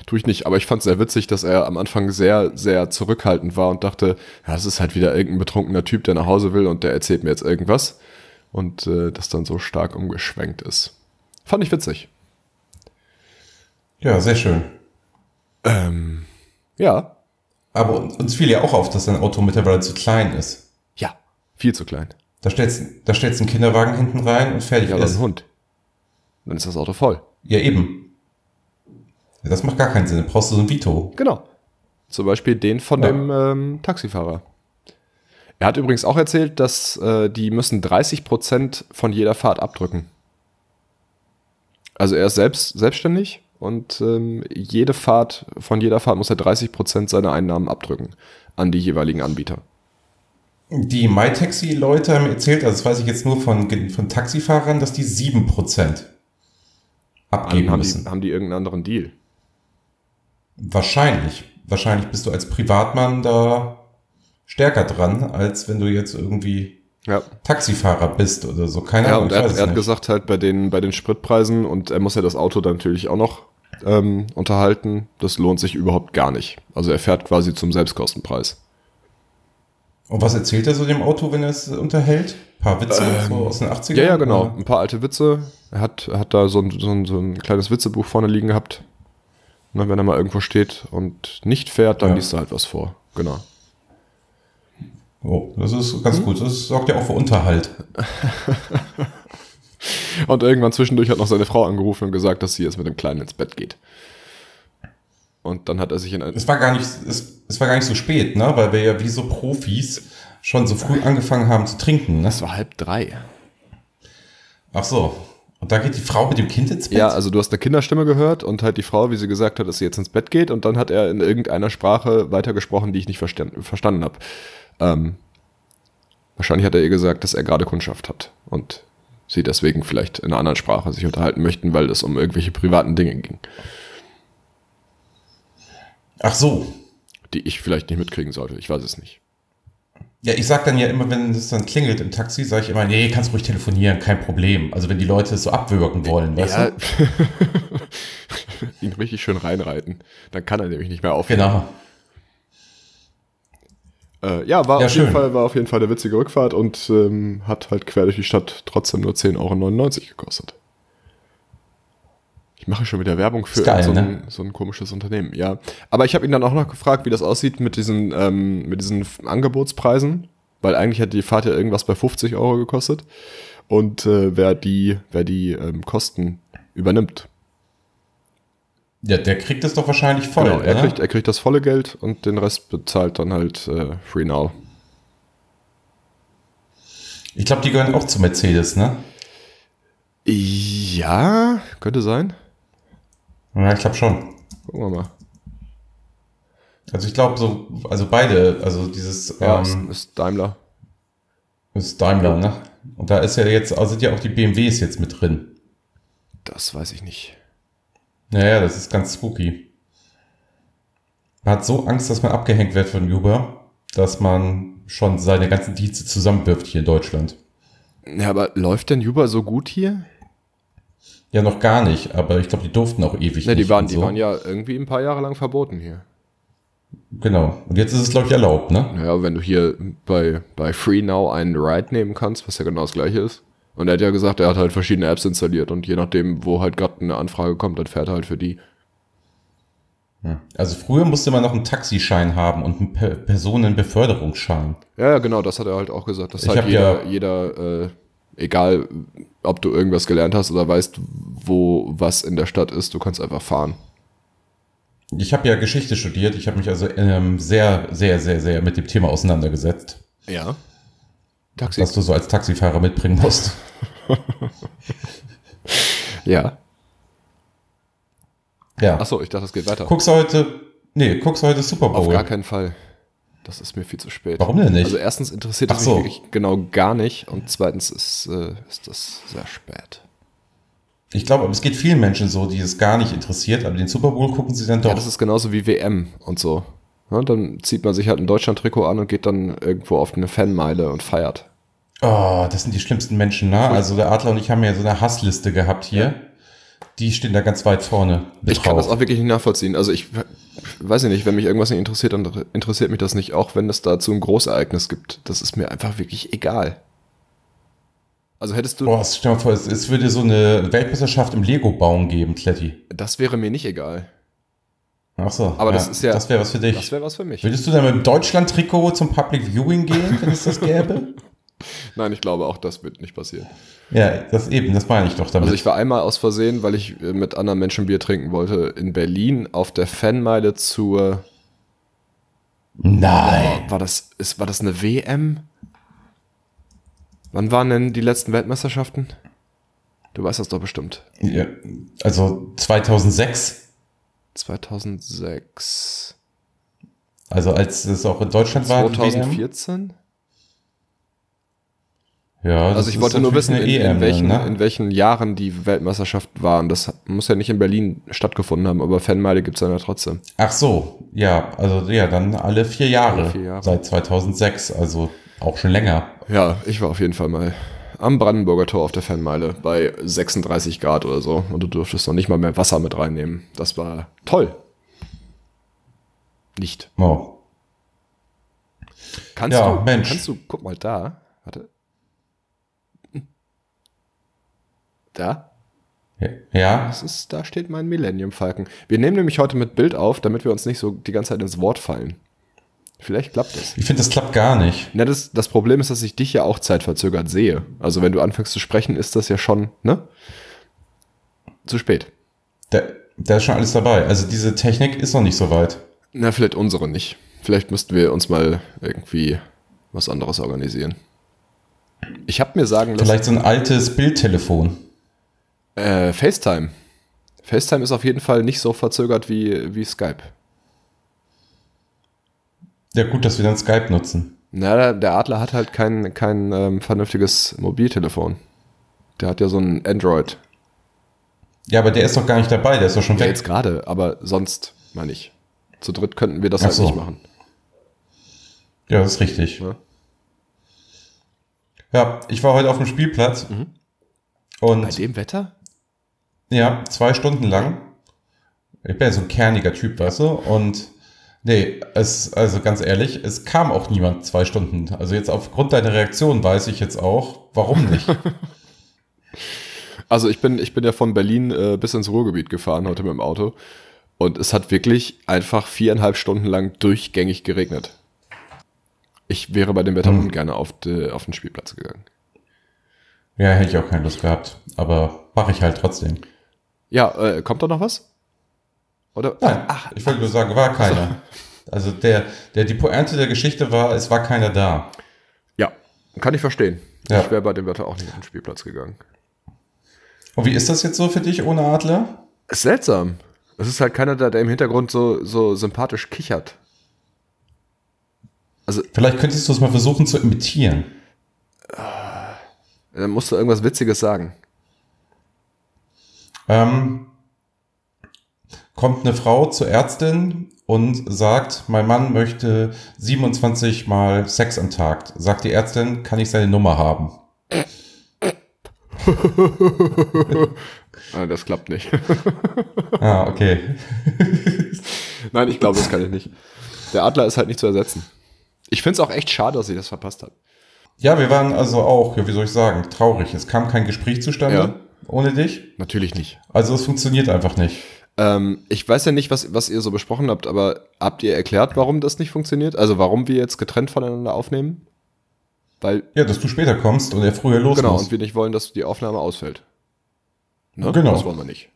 Tue ich nicht, aber ich fand es sehr witzig, dass er am Anfang sehr, sehr zurückhaltend war und dachte, ja, das ist halt wieder irgendein betrunkener Typ, der nach Hause will und der erzählt mir jetzt irgendwas. Und äh, das dann so stark umgeschwenkt ist. Fand ich witzig. Ja, sehr schön. Ähm, ja. Aber uns fiel ja auch auf, dass dein Auto mittlerweile zu klein ist. Ja. Viel zu klein. Da stellst, da stellst du einen Kinderwagen hinten rein und fertig Ja, ist. ein Hund. Dann ist das Auto voll. Ja, eben. Das macht gar keinen Sinn. Dann brauchst du so ein Vito. Genau. Zum Beispiel den von Ja. dem ähm, Taxifahrer. Er hat übrigens auch erzählt, dass äh, die müssen 30% von jeder Fahrt abdrücken. Also er ist selbst selbstständig und ähm, jede Fahrt, von jeder Fahrt muss er 30% seiner Einnahmen abdrücken an die jeweiligen Anbieter. Die MyTaxi-Leute haben erzählt, also das weiß ich jetzt nur von, von Taxifahrern, dass die 7% abgeben haben, müssen. die, haben die irgendeinen anderen Deal? Wahrscheinlich. Wahrscheinlich bist du als Privatmann da stärker dran, als wenn du jetzt irgendwie Ja. Taxifahrer bist oder so. Keine Ja, Ahnung. und er, er hat gesagt, halt bei den, bei den Spritpreisen und er muss ja das Auto dann natürlich auch noch ähm, unterhalten. Das lohnt sich überhaupt gar nicht. Also er fährt quasi zum Selbstkostenpreis. Und was erzählt er so dem Auto, wenn er es unterhält? Ein paar Witze so aus den 80ern? Ähm, Ja, ja, genau. Oder? Ein paar alte Witze. Er hat, hat da so ein, so, ein, so ein kleines Witzebuch vorne liegen gehabt. Und wenn er mal irgendwo steht und nicht fährt, dann Ja. liest er halt was vor. Genau. Oh, das ist ganz gut. Das sorgt ja auch für Unterhalt. Und irgendwann zwischendurch hat noch seine Frau angerufen und gesagt, dass sie jetzt mit dem Kleinen ins Bett geht. Und dann hat er sich in ein. Es war gar nicht, es, es war gar nicht so spät, ne? Weil wir ja wie so Profis schon so früh angefangen haben zu trinken. Ne? Es war halb drei. Ach so. Und da geht die Frau mit dem Kind ins Bett? Ja, also du hast eine Kinderstimme gehört und halt die Frau, wie sie gesagt hat, dass sie jetzt ins Bett geht und dann hat er in irgendeiner Sprache weitergesprochen, die ich nicht verstanden habe. Ähm, wahrscheinlich hat er ihr gesagt, dass er gerade Kundschaft hat und sie deswegen vielleicht in einer anderen Sprache sich unterhalten möchten, weil es um irgendwelche privaten Dinge ging, Ach so. die ich vielleicht nicht mitkriegen sollte. Ich weiß es nicht. Ja, ich sag dann ja immer, wenn es dann klingelt im Taxi, sage ich immer, nee, kannst ruhig telefonieren, kein Problem. Also wenn die Leute es so abwürgen wollen, weißt Ja, du? ihn richtig schön reinreiten. Dann kann er nämlich nicht mehr aufhören. Genau. Äh, ja, war Ja, auf jeden. Fall, war auf jeden Fall eine witzige Rückfahrt und ähm, hat halt quer durch die Stadt trotzdem nur 10,99 Euro gekostet. Ich mache schon wieder Werbung für geil, so, ein, ne? so ein komisches Unternehmen, ja. Aber ich habe ihn dann auch noch gefragt, wie das aussieht mit diesen, ähm, mit diesen Angebotspreisen, weil eigentlich hat die Fahrt ja irgendwas bei 50 Euro gekostet. Und äh, wer die, wer die ähm, Kosten übernimmt. Ja, der kriegt es doch wahrscheinlich voll, genau, er oder? kriegt, er kriegt das volle Geld und den Rest bezahlt dann halt äh, Free Now. Ich glaube, die gehören auch zu Mercedes, ne? Ja, könnte sein. Ja, ich glaube schon. Gucken wir mal. Also ich glaube so, also beide, also dieses Ja, ähm, ist, ist Daimler. ist Daimler, ne? Und da ist ja jetzt, also sind ja auch die BMWs jetzt mit drin. Das weiß ich nicht. Naja, das ist ganz spooky. Man hat so Angst, dass man abgehängt wird von Uber, dass man schon seine ganzen Dienste zusammenwirft hier in Deutschland. Ja, aber läuft denn Uber so gut hier? Ja, noch gar nicht, aber ich glaube, die durften auch ewig Ne, die nicht waren, und die so. waren ja irgendwie ein paar Jahre lang verboten hier. Genau. Und jetzt ist es, glaube ich, erlaubt, ne? Naja, wenn du hier bei, bei Free Now einen Ride nehmen kannst, was ja genau das gleiche ist. Und er hat ja gesagt, er hat halt verschiedene Apps installiert und je nachdem, wo halt gerade eine Anfrage kommt, dann fährt er halt für die. Also früher musste man noch einen Taxischein haben und einen per Personenbeförderungsschein. Ja, genau, das hat er halt auch gesagt. Ich halt hab jeder, ja- jeder äh, egal ob du irgendwas gelernt hast oder weißt, wo was in der Stadt ist, du kannst einfach fahren. Ich habe ja Geschichte studiert. Ich habe mich also ähm, sehr, sehr, sehr, sehr mit dem Thema auseinandergesetzt, Ja. Taxi. was du so als Taxifahrer mitbringen musst. ja. Ja. Achso, ich dachte, es geht weiter. Guckst du heute, nee, guckst du heute Super Auf Bowl? gar keinen Fall. Das ist mir viel zu spät. Warum denn nicht? Also erstens interessiert es so. mich wirklich genau gar nicht und zweitens ist, äh, ist das sehr spät. Ich glaube, es geht vielen Menschen so, die es gar nicht interessiert, aber den Super Bowl gucken sie dann doch. Ja, das ist genauso wie WM und so. Ja, dann zieht man sich halt ein Deutschland-Trikot an und geht dann irgendwo auf eine Fanmeile und feiert. oh, das sind die schlimmsten Menschen, ne? Also der Adler und ich haben ja so eine Hassliste gehabt hier. Die stehen da ganz weit vorne. Ich kann das drauf. auch wirklich nicht nachvollziehen. Also ich weiß ja nicht, wenn mich irgendwas nicht interessiert, dann interessiert mich das nicht, auch wenn es dazu ein Großereignis gibt. Das ist mir einfach wirklich egal. Also hättest du, Boah, stell dir mal vor, es, es würde so eine Weltmeisterschaft im Lego-Bauen geben, Kletti. das wäre mir nicht egal. Ach so. Aber das ist ja- Das wäre was für dich. Das wäre was für mich. Würdest du dann mit dem Deutschland-Trikot zum Public Viewing gehen, wenn es das gäbe? Nein, ich glaube auch, das wird nicht passieren. ja, das eben, das meine ich doch damit. Also ich war einmal aus Versehen, weil ich äh, mit anderen Menschen Bier trinken wollte, in Berlin auf der Fanmeile zur Nein. war das ist war das eine WM? Wann waren denn die letzten Weltmeisterschaften? Du weißt das doch bestimmt. Ja, also 2006, 2006, also als es auch in Deutschland war. die WM. 2014? Ja, Also ich wollte nur wissen, in, in, EM, welchen, ne? in welchen Jahren die Weltmeisterschaft waren. Das muss ja nicht in Berlin stattgefunden haben, aber Fanmeile gibt's dann ja trotzdem. Ach so, ja, also ja, dann alle vier Jahre, Alle vier Jahre. seit 2006, also auch schon länger. Ja, ich war auf jeden Fall mal am Brandenburger Tor auf der Fanmeile bei 36 Grad oder so und du durftest noch nicht mal mehr Wasser mit reinnehmen. Das war toll. Nicht. Oh. Kannst Ja, du, Mensch. kannst du, guck mal da, warte. Da? Ja, Das ist, da steht mein Millennium Falcon. Wir nehmen nämlich heute mit Bild auf, damit wir uns nicht so die ganze Zeit ins Wort fallen. Vielleicht klappt das. ich finde, das klappt gar nicht. Na, das, das Problem ist, dass ich dich ja auch zeitverzögert sehe. Also wenn du anfängst zu sprechen, ist das ja schon, ne? Zu spät. Da, da ist schon alles dabei. Also diese Technik ist noch nicht so weit. Na, vielleicht unsere nicht. Vielleicht müssten wir uns mal irgendwie was anderes organisieren. Ich habe mir sagen lassen, Vielleicht so ein altes Bildtelefon. äh, FaceTime. FaceTime ist auf jeden Fall nicht so verzögert wie, wie Skype. Ja, gut, dass wir dann Skype nutzen. Na, der- Adler hat halt kein, kein ähm, vernünftiges Mobiltelefon. Der hat ja so ein Android. Ja, aber der ist doch gar nicht dabei, der ist doch schon Ja, weg. jetzt gerade, aber sonst, meine ich. Zu dritt könnten wir das Ach halt so. nicht machen. Ja, das ist richtig. Ja. Ja, ich war heute auf dem Spielplatz Mhm. Bei und dem Wetter? ja, zwei Stunden lang. Ich bin ja so ein kerniger Typ, weißt du? Und nee, es, also ganz ehrlich, es kam auch niemand zwei Stunden. Also jetzt aufgrund deiner Reaktion weiß ich jetzt auch, warum nicht. Also ich bin, ich bin ja von Berlin äh, bis ins Ruhrgebiet gefahren heute mit dem Auto. Und es hat wirklich einfach viereinhalb Stunden lang durchgängig geregnet. Ich wäre bei dem Wetter Hm. ungern auf, de, auf den Spielplatz gegangen. ja, hätte ich auch keine Lust gehabt. Aber mache ich halt trotzdem. Ja, äh, kommt da noch was? Oder? Nein, ich wollte nur sagen, war keiner. Also der, der, die Pointe der Geschichte war, es war keiner da. Ja, kann ich verstehen. Ja. Ich wäre bei dem Wetter auch nicht auf den Spielplatz gegangen. Und wie ist das jetzt so für dich ohne Adler? Ist seltsam. Es ist halt keiner da, der im Hintergrund so, so sympathisch kichert. Also, Vielleicht könntest du es mal versuchen zu imitieren. da musst du irgendwas Witziges sagen. Ähm, kommt eine Frau zur Ärztin und sagt, mein Mann möchte 27 mal Sex am Tag. Sagt die Ärztin, kann ich seine Nummer haben? Ah, das klappt nicht. Ah, okay. Nein, ich glaube, das kann ich nicht. Der Adler ist halt nicht zu ersetzen. Ich finde es auch echt schade, dass ich das verpasst habe. Ja, wir waren also auch, ja, wie soll ich sagen, traurig. Es kam kein Gespräch zustande Ja. ohne dich. Natürlich nicht. Also es funktioniert einfach nicht. Ähm, ich weiß ja nicht, was, was ihr so besprochen habt, aber habt ihr erklärt, warum das nicht funktioniert? Also warum wir jetzt getrennt voneinander aufnehmen? Weil, Ja, dass du später kommst und er früher los genau, muss. und wir nicht wollen, dass die Aufnahme ausfällt. Ne? Genau. Das wollen wir nicht.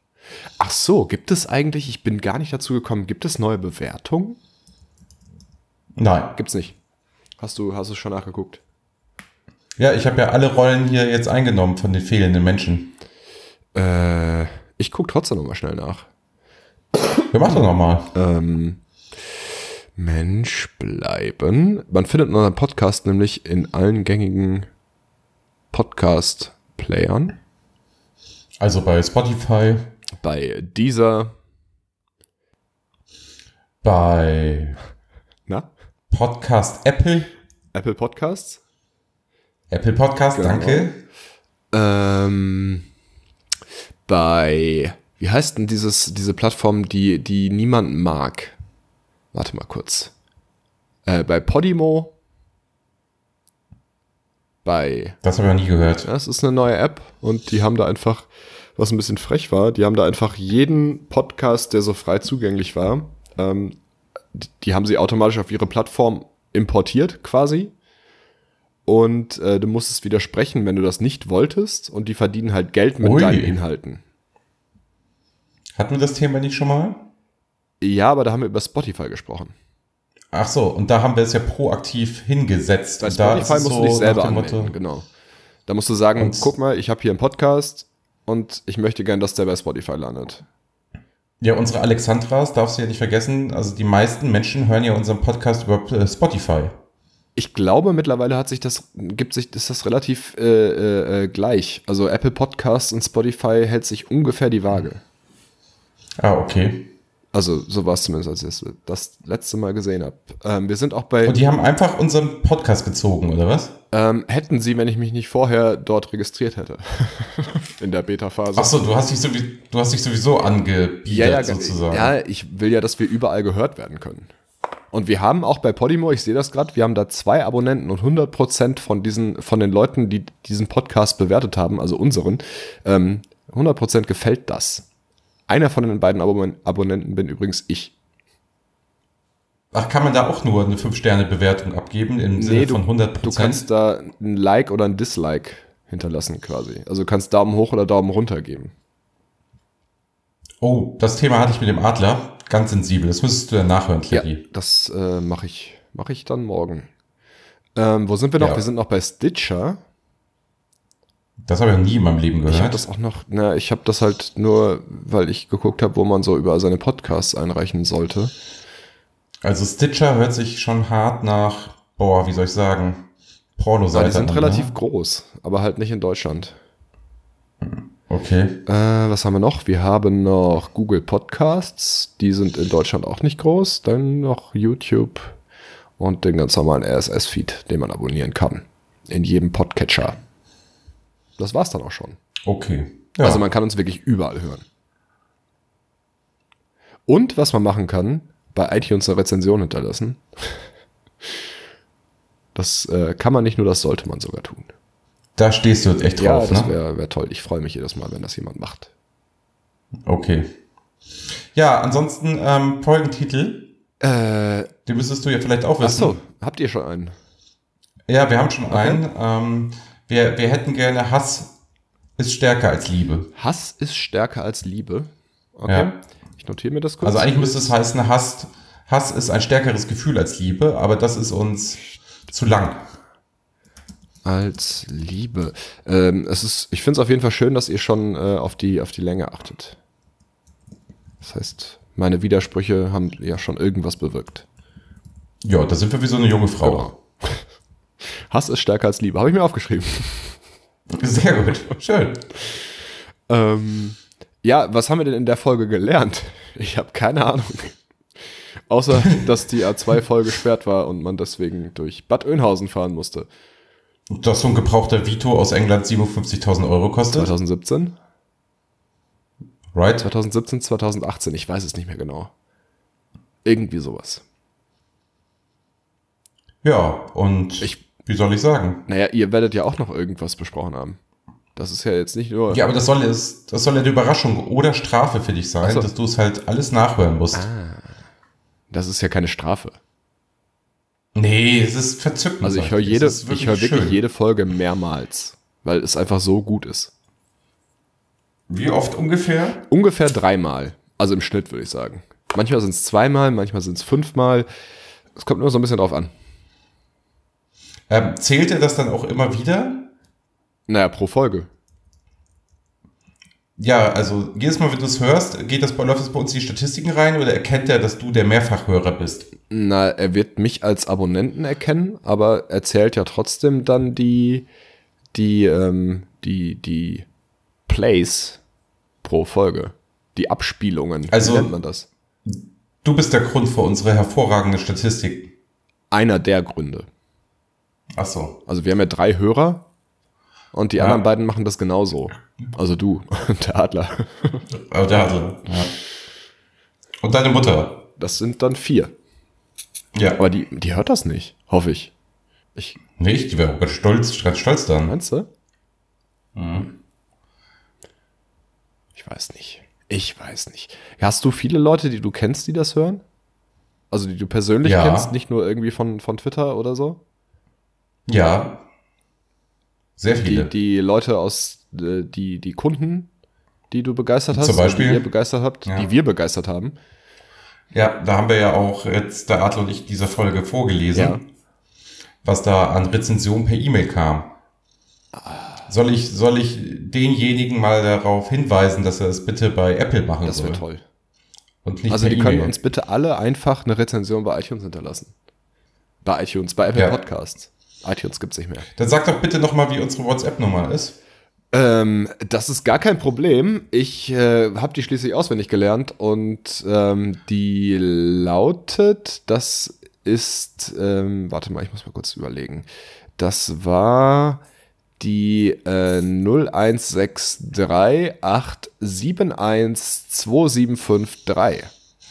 Ach so, gibt es eigentlich, ich bin gar nicht dazu gekommen, gibt es neue Bewertungen? Nein. Gibt's nicht. Hast du, hast du schon nachgeguckt? Ja, ich habe ja alle Rollen hier jetzt eingenommen von den fehlenden Menschen. Äh, ich guck trotzdem nochmal schnell nach. Ja, mach doch nochmal. Ähm, Mensch bleiben. Man findet unseren Podcast nämlich in allen gängigen Podcast-Playern. Also bei Spotify, Bei dieser, bei na, Podcast Apple, Apple Podcasts. Apple Podcast, Genau. danke. Ähm, bei, wie heißt denn dieses, diese Plattform, die, die niemand mag? Warte mal kurz. Äh, bei Podimo. Bei, Das habe ich noch nie gehört. ja, es ist eine neue App und die haben da einfach, was ein bisschen frech war, die haben da einfach jeden Podcast, der so frei zugänglich war, ähm, die, die haben sie automatisch auf ihre Plattform importiert quasi. Und äh, du musstest widersprechen, wenn du das nicht wolltest. Und die verdienen halt Geld mit Ui. deinen Inhalten. Hatten wir das Thema nicht schon mal? Ja, aber da haben wir über Spotify gesprochen. Ach so, und da haben wir es ja proaktiv hingesetzt. Bei Spotify musst so du dich selber anmelden, Motto- genau. Da musst du sagen, Und- guck mal, ich habe hier einen Podcast und ich möchte gern, dass der bei Spotify landet. Ja, unsere Alexandras darfst du ja nicht vergessen. Also die meisten Menschen hören ja unseren Podcast über äh, Spotify. Ich glaube, mittlerweile hat sich das, gibt sich, ist das relativ äh, äh, äh, gleich. Also Apple Podcasts und Spotify hält sich ungefähr die Waage. Ah, okay. Also so war es zumindest, als ich das, letzte Mal gesehen habe. Ähm, wir sind auch bei, Und die haben einfach unseren Podcast gezogen, oder was? ähm, hätten sie, wenn ich mich nicht vorher dort registriert hätte. In der Beta-Phase. Ach so, du hast dich, sowieso, du hast dich sowieso angebiedert, ja, ja, sozusagen. ja, ich will ja, dass wir überall gehört werden können. Und wir haben auch bei Podimo, ich sehe das gerade, wir haben da zwei Abonnenten und 100% von diesen, von den Leuten, die diesen Podcast bewertet haben, also unseren, ähm, 100% gefällt das. Einer von den beiden Abon Abonnenten bin übrigens ich. Ach, kann man da auch nur eine 5-Sterne-Bewertung abgeben im Sinne Nee, du, von 100 du kannst da ein Like oder ein Dislike hinterlassen quasi. Also du kannst Daumen hoch oder Daumen runter geben. Oh, das Thema hatte ich mit dem Adler. Ganz sensibel. Das müsstest du ja nachhören, Ja, Kletti. das äh, mache ich, mach ich dann morgen. Ähm, wo sind wir noch? Ja. Wir sind noch bei Stitcher. Das habe ich noch nie in meinem Leben Ich habe gehört. das auch noch, na, ich habe das halt nur, weil ich geguckt habe, wo man so über seine Podcasts einreichen sollte. also Stitcher hört sich schon hart nach, boah, wie soll ich sagen, Pornoseite die sind an, relativ ne? groß, aber halt nicht in Deutschland. Okay. Äh, was haben wir noch? Wir haben noch Google Podcasts, die sind in Deutschland auch nicht groß. Dann noch YouTube und den ganz normalen RSS-Feed, den man abonnieren kann. In jedem Podcatcher. Das war's dann auch schon. Okay. Ja. Also man kann uns wirklich überall hören. Und was man machen kann, bei iTunes eine Rezension hinterlassen. Das äh, kann man nicht nur, das sollte man sogar tun. da stehst du jetzt echt Ja, drauf, das ne? wäre wär toll. Ich freue mich jedes Mal, wenn das jemand macht. Okay. Ja, ansonsten ähm, Folgentitel, Äh, den müsstest du ja vielleicht auch wissen. so, habt ihr schon einen? Ja, wir haben schon einen. Ähm, wir, wir hätten gerne Hass ist stärker als Liebe. Hass ist stärker als Liebe. Okay. Ja. Ich notiere mir das kurz. Also eigentlich müsste es heißen, Hass, Hass ist ein stärkeres Gefühl als Liebe, aber das ist uns zu lang. als Liebe. Ähm, es ist, ich finde es auf jeden Fall schön, dass ihr schon äh, auf, die, auf die Länge achtet. Das heißt, meine Widersprüche haben ja schon irgendwas bewirkt. Ja, da sind wir wie so eine junge Frau. Genau. Hass ist stärker als Liebe. Habe ich mir aufgeschrieben. Sehr gut. Schön. Ähm, ja, was haben wir denn in der Folge gelernt? Ich habe keine Ahnung. Außer, dass die A2 voll gesperrt war und man deswegen durch Bad Oeynhausen fahren musste. Dass so ein gebrauchter Vito aus England 57.000 Euro kostet. 2017? Right? 2017, 2018, ich weiß es nicht mehr genau. Irgendwie sowas. Ja, und Ich- wie soll ich sagen? Naja, ihr werdet ja auch noch irgendwas besprochen haben. Das ist ja jetzt nicht nur. Ja, aber das soll, es, das soll ja eine Überraschung oder Strafe für dich sein, so. dass du es halt alles nachhören musst. Das ist ja keine Strafe. Nee, es ist verzückend. Also ich höre jede, ich höre wirklich schön. jede Folge mehrmals, weil es einfach so gut ist. Wie oft ungefähr? Ungefähr dreimal. Also im Schnitt würde ich sagen. Manchmal sind es zweimal, manchmal sind es fünfmal. Es kommt nur so ein bisschen drauf an. Ähm, zählt er das dann auch immer wieder? Naja, pro Folge. Ja, also jedes Mal, wenn du es hörst, geht das bei, läuft das bei uns in die Statistiken rein oder erkennt er, dass du der Mehrfachhörer bist? Na, er wird mich als Abonnenten erkennen, aber er zählt ja trotzdem dann die, die, ähm, die, die Plays pro Folge. Die Abspielungen. Also- Wie nennt man das? Du bist der Grund für unsere hervorragende Statistik. Einer der Gründe. Ach so. Also wir haben ja drei Hörer und die Ja. anderen beiden machen das genauso. Also du und der Adler. Aber der also, ja. Und deine Mutter. Das sind dann vier. Ja. Aber die, die hört das nicht, hoffe ich. Ich, Nicht? Die wäre auch ganz stolz, ganz stolz dann. meinst du? Mhm. Ich weiß nicht. Ich weiß nicht. Hast du viele Leute, die du kennst, die das hören? Also die du persönlich Ja. kennst, nicht nur irgendwie von, von Twitter oder so? Ja. Sehr Die, viele. die Leute aus, äh, die, die Kunden, die du begeistert hast, Zum Beispiel? die ihr begeistert habt, Ja. die wir begeistert haben. Ja, da haben wir ja auch jetzt der Adler und ich diese Folge vorgelesen, Ja. was da an Rezension per E-Mail kam. Soll ich, soll ich denjenigen mal darauf hinweisen, dass er es bitte bei Apple machen Das soll? wäre toll. Und nicht Also die können E-Mail. uns bitte alle einfach eine Rezension bei iTunes hinterlassen. Bei iTunes, bei Apple Ja. Podcasts. iTunes gibt's nicht mehr. Dann sag doch bitte nochmal, wie unsere WhatsApp-Nummer ist. Ähm, das ist gar kein Problem. Ich äh, habe die schließlich auswendig gelernt und ähm, die lautet, das ist, ähm, warte mal, ich muss mal kurz überlegen. Das war die äh, 01638712753.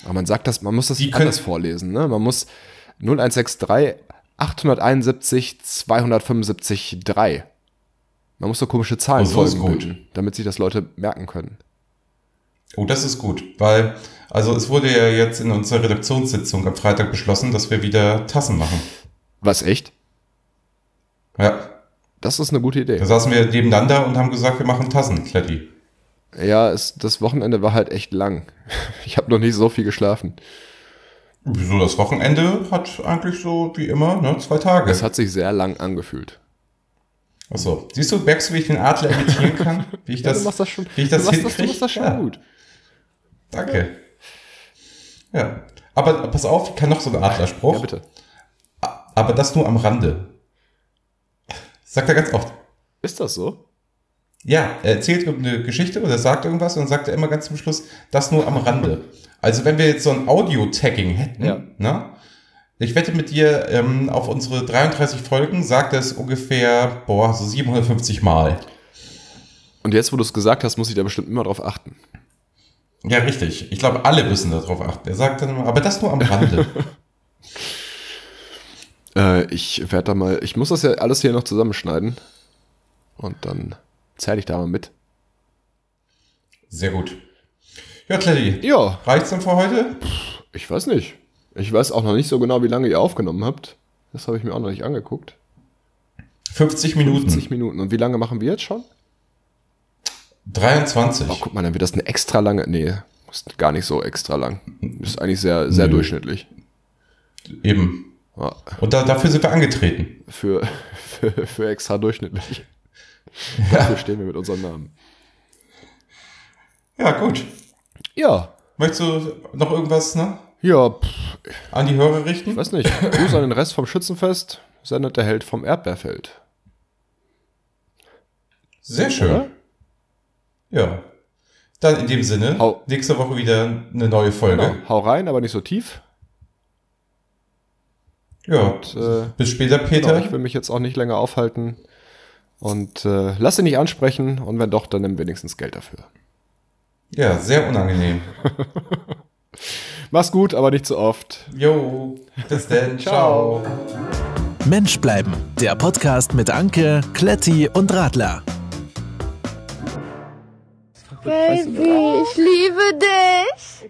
Aber man sagt das, man muss das Die anders vorlesen, ne? Man muss 0163 871 275 3. Man muss so komische Zahlen Oh, so ist folgen gut. bilden, damit sich das Leute merken können. Oh, das ist gut, weil, also es wurde ja jetzt in unserer Redaktionssitzung am Freitag beschlossen, dass wir wieder Tassen machen. Was echt? Ja, Das ist eine gute Idee. da saßen wir nebeneinander und haben gesagt, wir machen Tassen, Kletti. Ja, es, das Wochenende war halt echt lang. Ich habe noch nicht so viel geschlafen. So, das Wochenende hat eigentlich so wie immer, ne, zwei Tage. Es hat sich sehr lang angefühlt. Achso, siehst du, merkst du, wie ich den Adler imitieren kann? Wie ich Ja, das, du machst das schon, wie ich das du machst das, du machst das schon Ja. gut. Danke. Ja, aber pass auf, ich kann noch so einen Adlerspruch. Ja, bitte. Aber das nur am Rande. Sagt er ganz oft. Ist das so? Ja, er erzählt irgendeine Geschichte oder sagt irgendwas und dann sagt er immer ganz zum Schluss, das nur am Rande. Also wenn wir jetzt so ein Audio-Tagging hätten, Ja. ne? Ich wette mit dir, ähm, auf unsere 33 Folgen sagt er es ungefähr, boah, so 750 Mal. Und jetzt, wo du es gesagt hast, muss ich da bestimmt immer drauf achten. Ja, richtig. Ich glaube, alle müssen darauf achten. Er sagt dann immer, aber das nur am Rande. Äh, ich werde da mal, ich muss das ja alles hier noch zusammenschneiden. Und dann zähle ich da mal mit. Sehr gut. Ja, Kletti, Ja, reicht's dann für heute? ich weiß nicht. Ich weiß auch noch nicht so genau, wie lange ihr aufgenommen habt. Das habe ich mir auch noch nicht angeguckt. 50 Minuten. 50 Minuten. Und wie lange machen wir jetzt schon? 23. Oh, guck mal, dann wird das eine extra lange. Nee, ist gar nicht so extra lang. Ist eigentlich sehr, sehr Nö. durchschnittlich. Eben. Ja, Und da, dafür sind wir angetreten. für, für, für extra durchschnittlich. Dafür stehen wir mit unserem Namen. Ja, gut. Ja, Möchtest du noch irgendwas ne, ja, pff, an die Hörer richten? weiß nicht. Gruß an den Rest vom Schützenfest, sendet der Held vom Erdbeerfeld. Sehr schön. Oder? Ja. Dann in dem Sinne, Hau- nächste Woche wieder eine neue Folge. Genau. Hau rein, aber nicht so tief. Ja. Und, äh, Bis später, Peter. Genau, ich will mich jetzt auch nicht länger aufhalten. Und äh, lass ihn nicht ansprechen. Und wenn doch, dann nimm wenigstens Geld dafür. Ja, sehr unangenehm. Mach's gut, aber nicht zu oft. Jo, bis dann. Ciao. Mensch bleiben, der Podcast mit Anke, Kletti und Radler. Baby, ich liebe dich.